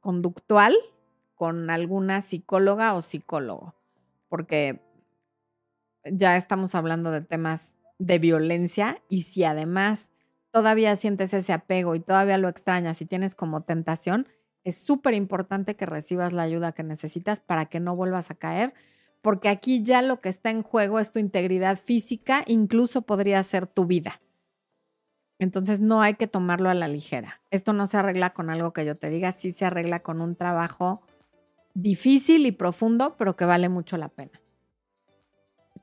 Speaker 1: conductual con alguna psicóloga o psicólogo, porque ya estamos hablando de temas de violencia y si además todavía sientes ese apego y todavía lo extrañas y tienes como tentación, es súper importante que recibas la ayuda que necesitas para que no vuelvas a caer, porque aquí ya lo que está en juego es tu integridad física, incluso podría ser tu vida. Entonces no hay que tomarlo a la ligera. Esto no se arregla con algo que yo te diga, sí se arregla con un trabajo difícil y profundo, pero que vale mucho la pena.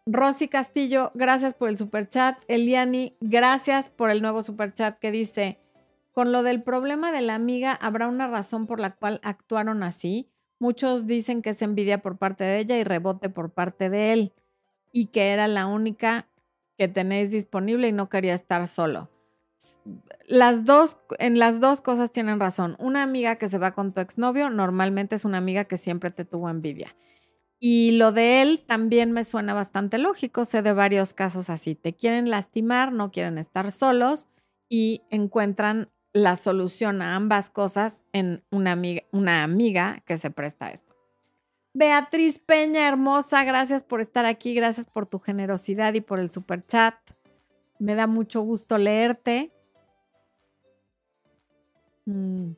Speaker 1: Rosy Castillo, gracias por el super chat. Eliani, gracias por el nuevo super chat que dice, con lo del problema de la amiga, ¿habrá una razón por la cual actuaron así? Muchos dicen que es envidia por parte de ella y rebote por parte de él y que era la única que tenéis disponible y no quería estar solo. Las dos, en las dos cosas tienen razón. Una amiga que se va con tu exnovio normalmente es una amiga que siempre te tuvo envidia. Y lo de él también me suena bastante lógico. Sé de varios casos así. Te quieren lastimar, no quieren estar solos y encuentran la solución a ambas cosas en una amiga, que se presta a esto. Beatriz Peña, hermosa, gracias por estar aquí, gracias por tu generosidad y por el super chat. Me da mucho gusto leerte. Mm.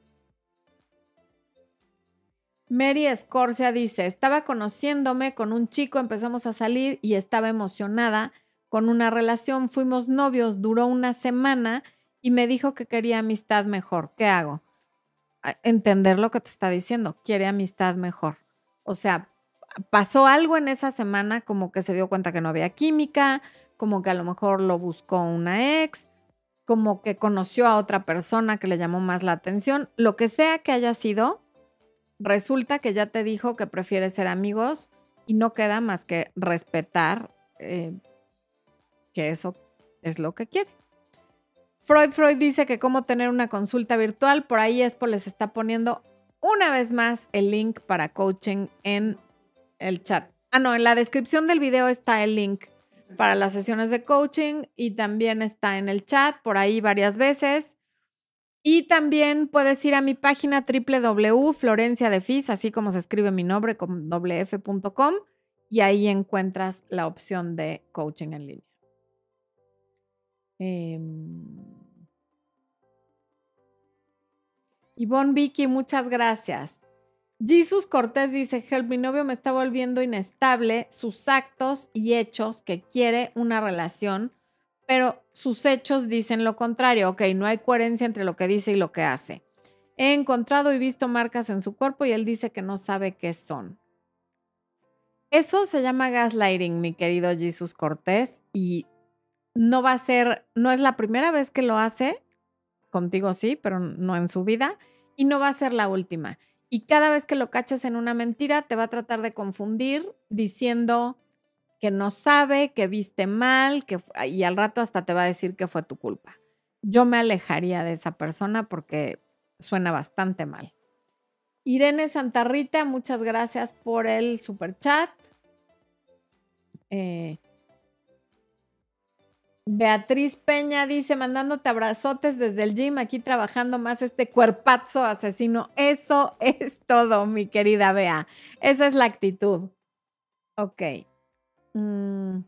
Speaker 1: Mary Escorcia dice, estaba conociéndome con un chico, empezamos a salir y estaba emocionada, con una relación. Fuimos novios, duró una semana y me dijo que quería amistad mejor. ¿Qué hago? Entender lo que te está diciendo. Quiere amistad mejor. O sea, pasó algo en esa semana como que se dio cuenta que no había química, como que a lo mejor lo buscó una ex, como que conoció a otra persona que le llamó más la atención. Lo que sea que haya sido, resulta que ya te dijo que prefiere ser amigos y no queda más que respetar eh, que eso es lo que quiere. Freud Freud dice que cómo tener una consulta virtual, por ahí Expo les está poniendo una vez más el link para coaching en el chat. Ah, no, en la descripción del video está el link para las sesiones de coaching y también está en el chat por ahí varias veces. Y también puedes ir a mi página www.florenciadefis, así como se escribe mi nombre con wf.com y ahí encuentras la opción de coaching en línea. Eh, Ivonne Vicky, muchas gracias. Jesus Cortés dice, Help, mi novio me está volviendo inestable, sus actos y hechos que quiere una relación, pero sus hechos dicen lo contrario. Ok, no hay coherencia entre lo que dice y lo que hace. He encontrado y visto marcas en su cuerpo y él dice que no sabe qué son. Eso se llama gaslighting, mi querido Jesus Cortés, y no va a ser, no es la primera vez que lo hace, contigo sí, pero no en su vida, y no va a ser la última. Y cada vez que lo caches en una mentira, te va a tratar de confundir diciendo que no sabe, que viste mal, que, y al rato hasta te va a decir que fue tu culpa. Yo me alejaría de esa persona porque suena bastante mal. Irene Santarrita, muchas gracias por el super chat. Eh, Beatriz Peña dice, mandándote abrazotes desde el gym, aquí trabajando más este cuerpazo asesino. Eso es todo, mi querida Bea. Esa es la actitud. Ok. Mm.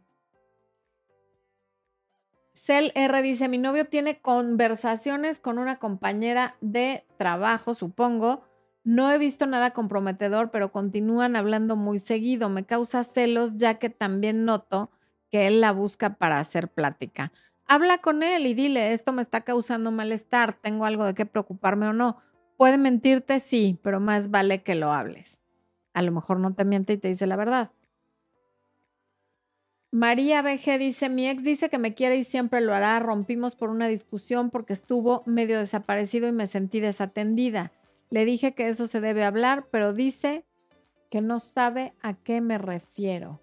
Speaker 1: Cel R dice, mi novio tiene conversaciones con una compañera de trabajo, supongo. No he visto nada comprometedor, pero continúan hablando muy seguido. Me causa celos ya que también noto que él la busca para hacer plática. Habla con él y dile, esto me está causando malestar, tengo algo de qué preocuparme o no. Puede mentirte, sí, pero más vale que lo hables. A lo mejor no te miente y te dice la verdad. María BG dice, mi ex dice que me quiere y siempre lo hará. Rompimos por una discusión porque estuvo medio desaparecido y me sentí desatendida. Le dije que eso se debe hablar, pero dice que no sabe a qué me refiero.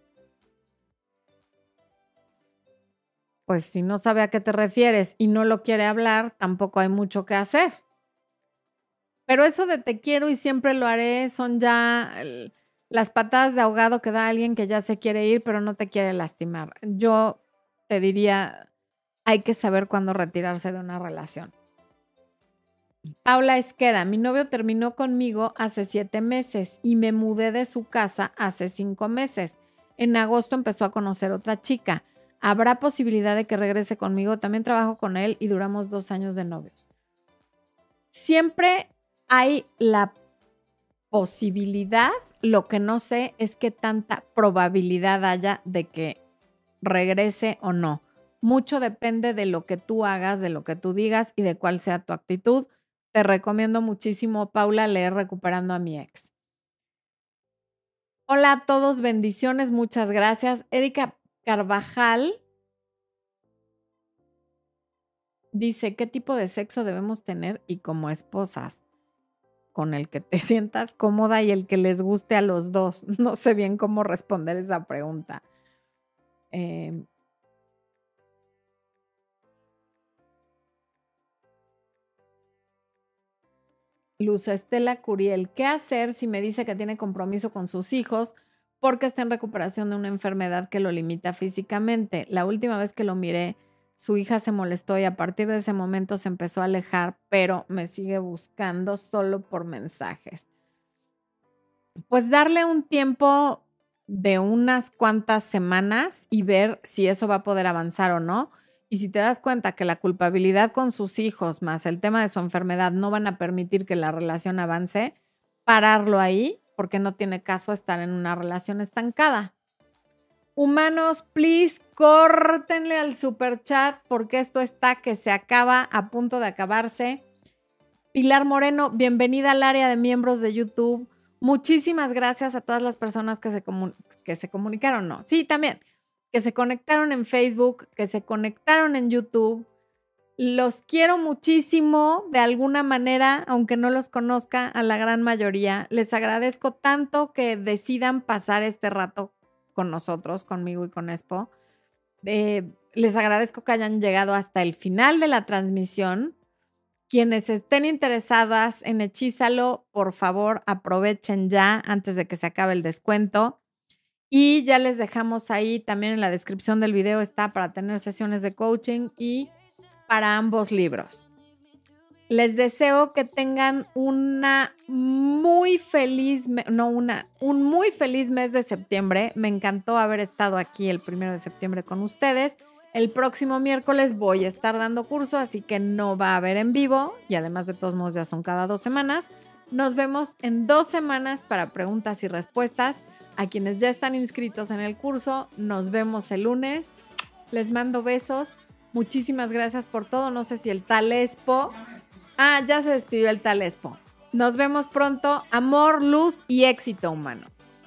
Speaker 1: Pues si no sabe a qué te refieres y no lo quiere hablar, tampoco hay mucho que hacer. Pero eso de te quiero y siempre lo haré son ya las patadas de ahogado que da alguien que ya se quiere ir, pero no te quiere lastimar. Yo te diría, hay que saber cuándo retirarse de una relación. Paula Esqueda, mi novio terminó conmigo hace siete meses y me mudé de su casa hace cinco meses. En agosto empezó a conocer otra chica. ¿Habrá posibilidad de que regrese conmigo? También trabajo con él y duramos dos años de novios. Siempre hay la posibilidad, lo que no sé es qué tanta probabilidad haya de que regrese o no. Mucho depende de lo que tú hagas, de lo que tú digas y de cuál sea tu actitud. Te recomiendo muchísimo, Paula, leer Recuperando a mi ex. Hola a todos, bendiciones, muchas gracias. Erika, Carvajal dice, ¿qué tipo de sexo debemos tener y como esposas? Con el que te sientas cómoda y el que les guste a los dos. No sé bien cómo responder esa pregunta. Eh, Luz Estela Curiel, ¿qué hacer si me dice que tiene compromiso con sus hijos? Porque está en recuperación de una enfermedad que lo limita físicamente. La última vez que lo miré, su hija se molestó y a partir de ese momento se empezó a alejar, pero me sigue buscando solo por mensajes. Pues darle un tiempo de unas cuantas semanas y ver si eso va a poder avanzar o no. Y si te das cuenta que la culpabilidad con sus hijos más el tema de su enfermedad no van a permitir que la relación avance, pararlo ahí porque no tiene caso estar en una relación estancada. Humanos, please, córtenle al super chat porque esto está que se acaba, a punto de acabarse. Pilar Moreno, bienvenida al área de miembros de YouTube. Muchísimas gracias a todas las personas que se, que se comunicaron, no, sí, también, que se conectaron en Facebook, que se conectaron en YouTube. Los quiero muchísimo de alguna manera, aunque no los conozca a la gran mayoría. Les agradezco tanto que decidan pasar este rato con nosotros, conmigo y con Expo. Eh, les agradezco que hayan llegado hasta el final de la transmisión. Quienes estén interesadas en Hechízalo, por favor, aprovechen ya antes de que se acabe el descuento. Y ya les dejamos ahí también en la descripción del video está para tener sesiones de coaching y para ambos libros. Les deseo que tengan una muy feliz, no una, un muy feliz mes de septiembre. Me encantó haber estado aquí el primero de septiembre con ustedes. El próximo miércoles voy a estar dando curso, así que no va a haber en vivo y además de todos modos ya son cada dos semanas. Nos vemos en dos semanas para preguntas y respuestas. A quienes ya están inscritos en el curso, nos vemos el lunes. Les mando besos. Muchísimas gracias por todo. No sé si el tal Expo Ah, ya se despidió el tal Expo. Nos vemos pronto. Amor, luz y éxito humanos.